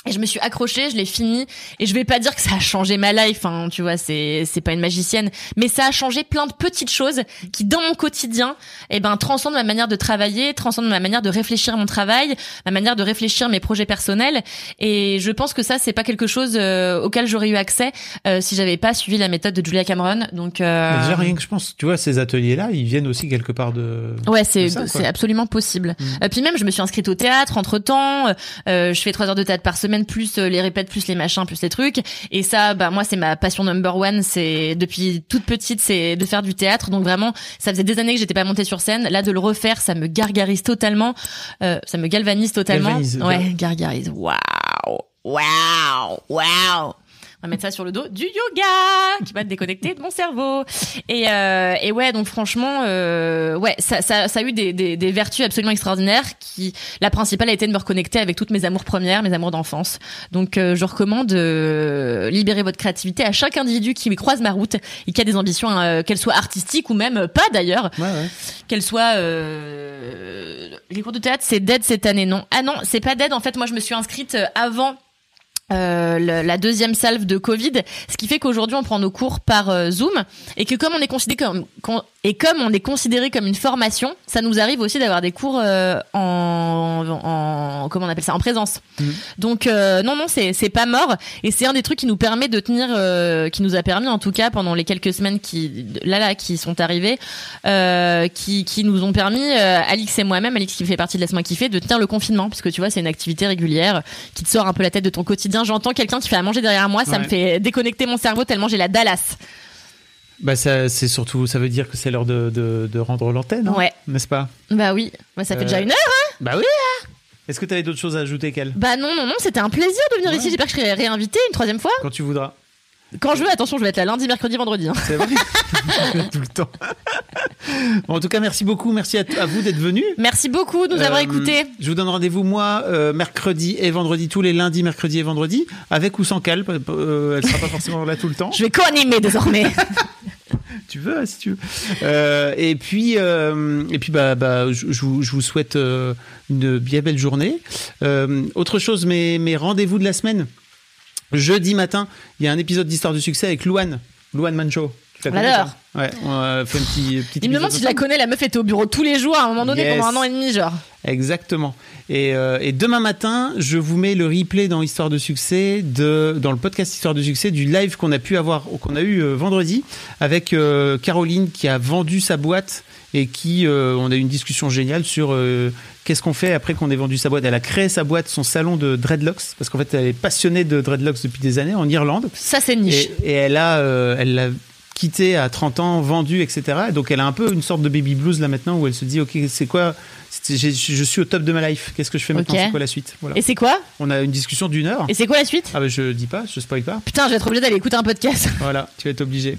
Et je me suis accrochée, je l'ai fini. Et je vais pas dire que ça a changé ma life, hein, tu vois, c'est c'est pas une magicienne, mais ça a changé plein de petites choses qui, dans mon quotidien, eh ben transcendent ma manière de travailler, transcendent ma manière de réfléchir à mon travail, ma manière de réfléchir mes projets personnels. Et je pense que ça, c'est pas quelque chose euh, auquel j'aurais eu accès euh, si j'avais pas suivi la méthode de Julia Cameron. Donc euh,
Déjà, rien que je pense, tu vois, ces ateliers-là, ils viennent aussi quelque part de.
Ouais, c'est c'est absolument possible.
Mm.
Euh, puis même, je me suis inscrite au théâtre entre temps. je fais trois heures de théâtre par semaine, plus euh, les répètes, plus les machins, plus les trucs. Et ça, bah moi, c'est ma passion number one. C'est depuis toute petite, c'est de faire du théâtre. Donc vraiment, ça faisait des années que j'étais pas montée sur scène. Là, de le refaire, ça me gargarise totalement. Euh, ça me galvanise totalement.
Galvanise,
ouais, gargarise. Waouh, waouh, waouh. On va mettre ça sur le dos du yoga qui va te déconnecter de mon cerveau. Et, euh, et ouais, donc franchement, euh, ouais, ça, ça, ça a eu des, des, des vertus absolument extraordinaires. Qui, la principale a été de me reconnecter avec toutes mes amours premières, mes amours d'enfance. Donc euh, je recommande euh, libérer votre créativité à chaque individu qui croise ma route et qui a des ambitions, euh, qu'elles soient artistiques ou même pas d'ailleurs,
Ouais, ouais.
qu'elles soient. Euh, les cours de théâtre, c'est dead cette année, non Ah non, c'est pas dead. En fait, moi, je me suis inscrite avant euh, le- la deuxième salve de Covid, ce qui fait qu'aujourd'hui on prend nos cours par euh, Zoom et que comme on est considéré comme con- et comme on est considéré comme une formation, ça nous arrive aussi d'avoir des cours euh, en, en comment on appelle ça en présence. Donc euh, non non c'est c'est pas mort et c'est un des trucs qui nous permet de tenir, qui nous a permis en tout cas pendant les quelques semaines qui là là qui sont arrivées, qui qui nous ont permis Alix et moi-même, Alix qui fait partie de Laisse-moi kiffer, de tenir le confinement puisque tu vois c'est une activité régulière qui te sort un peu la tête de ton quotidien. J'entends quelqu'un qui fait à manger derrière moi, ça
Ouais.
me fait déconnecter mon cerveau tellement j'ai la Dallas.
Bah, ça, c'est surtout, ça veut dire que c'est l'heure de, de, de rendre l'antenne, hein,
Ouais.
n'est-ce pas?
Bah oui, bah, ça fait
Euh,
déjà une heure. Hein
Bah oui. Est-ce que tu avais d'autres choses à ajouter, qu'elle
bah non non non, c'était un plaisir de venir ici. J'espère que je serai réinvitée une troisième fois.
Quand tu voudras.
Quand je veux, attention, je vais être là lundi, mercredi, vendredi. hein.
C'est vrai Tout le temps. Bon, en tout cas, merci beaucoup. Merci à, à vous d'être venus.
Merci beaucoup de nous avoir
Euh,
écoutés.
Je vous donne rendez-vous, moi, euh, mercredi et vendredi, tous les lundis, mercredi et vendredi, avec ou sans Cal. Euh, elle sera pas forcément là tout le temps.
Je vais co-animer désormais.
tu veux, si tu veux. Euh, et puis, euh, et puis, bah, bah, je, je vous, je vous souhaite une bien belle journée. Autre chose, mes, mes rendez-vous de la semaine? Jeudi matin, il y a un épisode d'Histoire du succès avec Louane, Louane Mancho. Toi Ouais, on a fait un petit, petit
Il me demande si je la connais, la meuf était au bureau tous les jours à un moment donné
Yes.
pendant un an et demi, genre.
Exactement. Et, euh, et demain matin, je vous mets le replay dans Histoire de succès de dans le podcast Histoire de succès du live qu'on a pu avoir qu'on a eu euh, vendredi avec euh, Caroline qui a vendu sa boîte et qui euh, on a eu une discussion géniale sur euh, qu'est-ce qu'on fait après qu'on ait vendu sa boîte. Elle a créé sa boîte, son salon de dreadlocks parce qu'en fait elle est passionnée de dreadlocks depuis des années en Irlande.
Ça, c'est niche.
Et, et elle a, euh, elle l'a quitté à 30 ans, vendu, etc. Et donc elle a un peu une sorte de baby blues là maintenant où elle se dit, ok, c'est quoi? Je suis au top de ma life. Qu'est-ce que je fais maintenant?
Ok.
C'est quoi la suite? Voilà.
Et c'est quoi?
On a une discussion d'une heure.
Et c'est quoi la suite?
Ah bah je dis pas, je spoil pas.
Putain, je vais être obligée d'aller écouter un podcast.
Voilà, tu vas être obligé.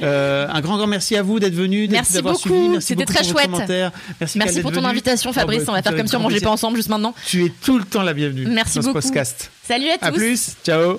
Euh, un grand grand merci à vous d'être venu, d'avoir
beaucoup,
suivi. Merci
c'était très chouette.
Merci,
pour ton
venu.
invitation, Fabrice.
bah,
On va faire comme si on mangeait pas ensemble juste maintenant.
Tu es tout le temps la bienvenue.
Merci
dans ce
beaucoup.
podcast.
Salut à tous.
À plus. Ciao.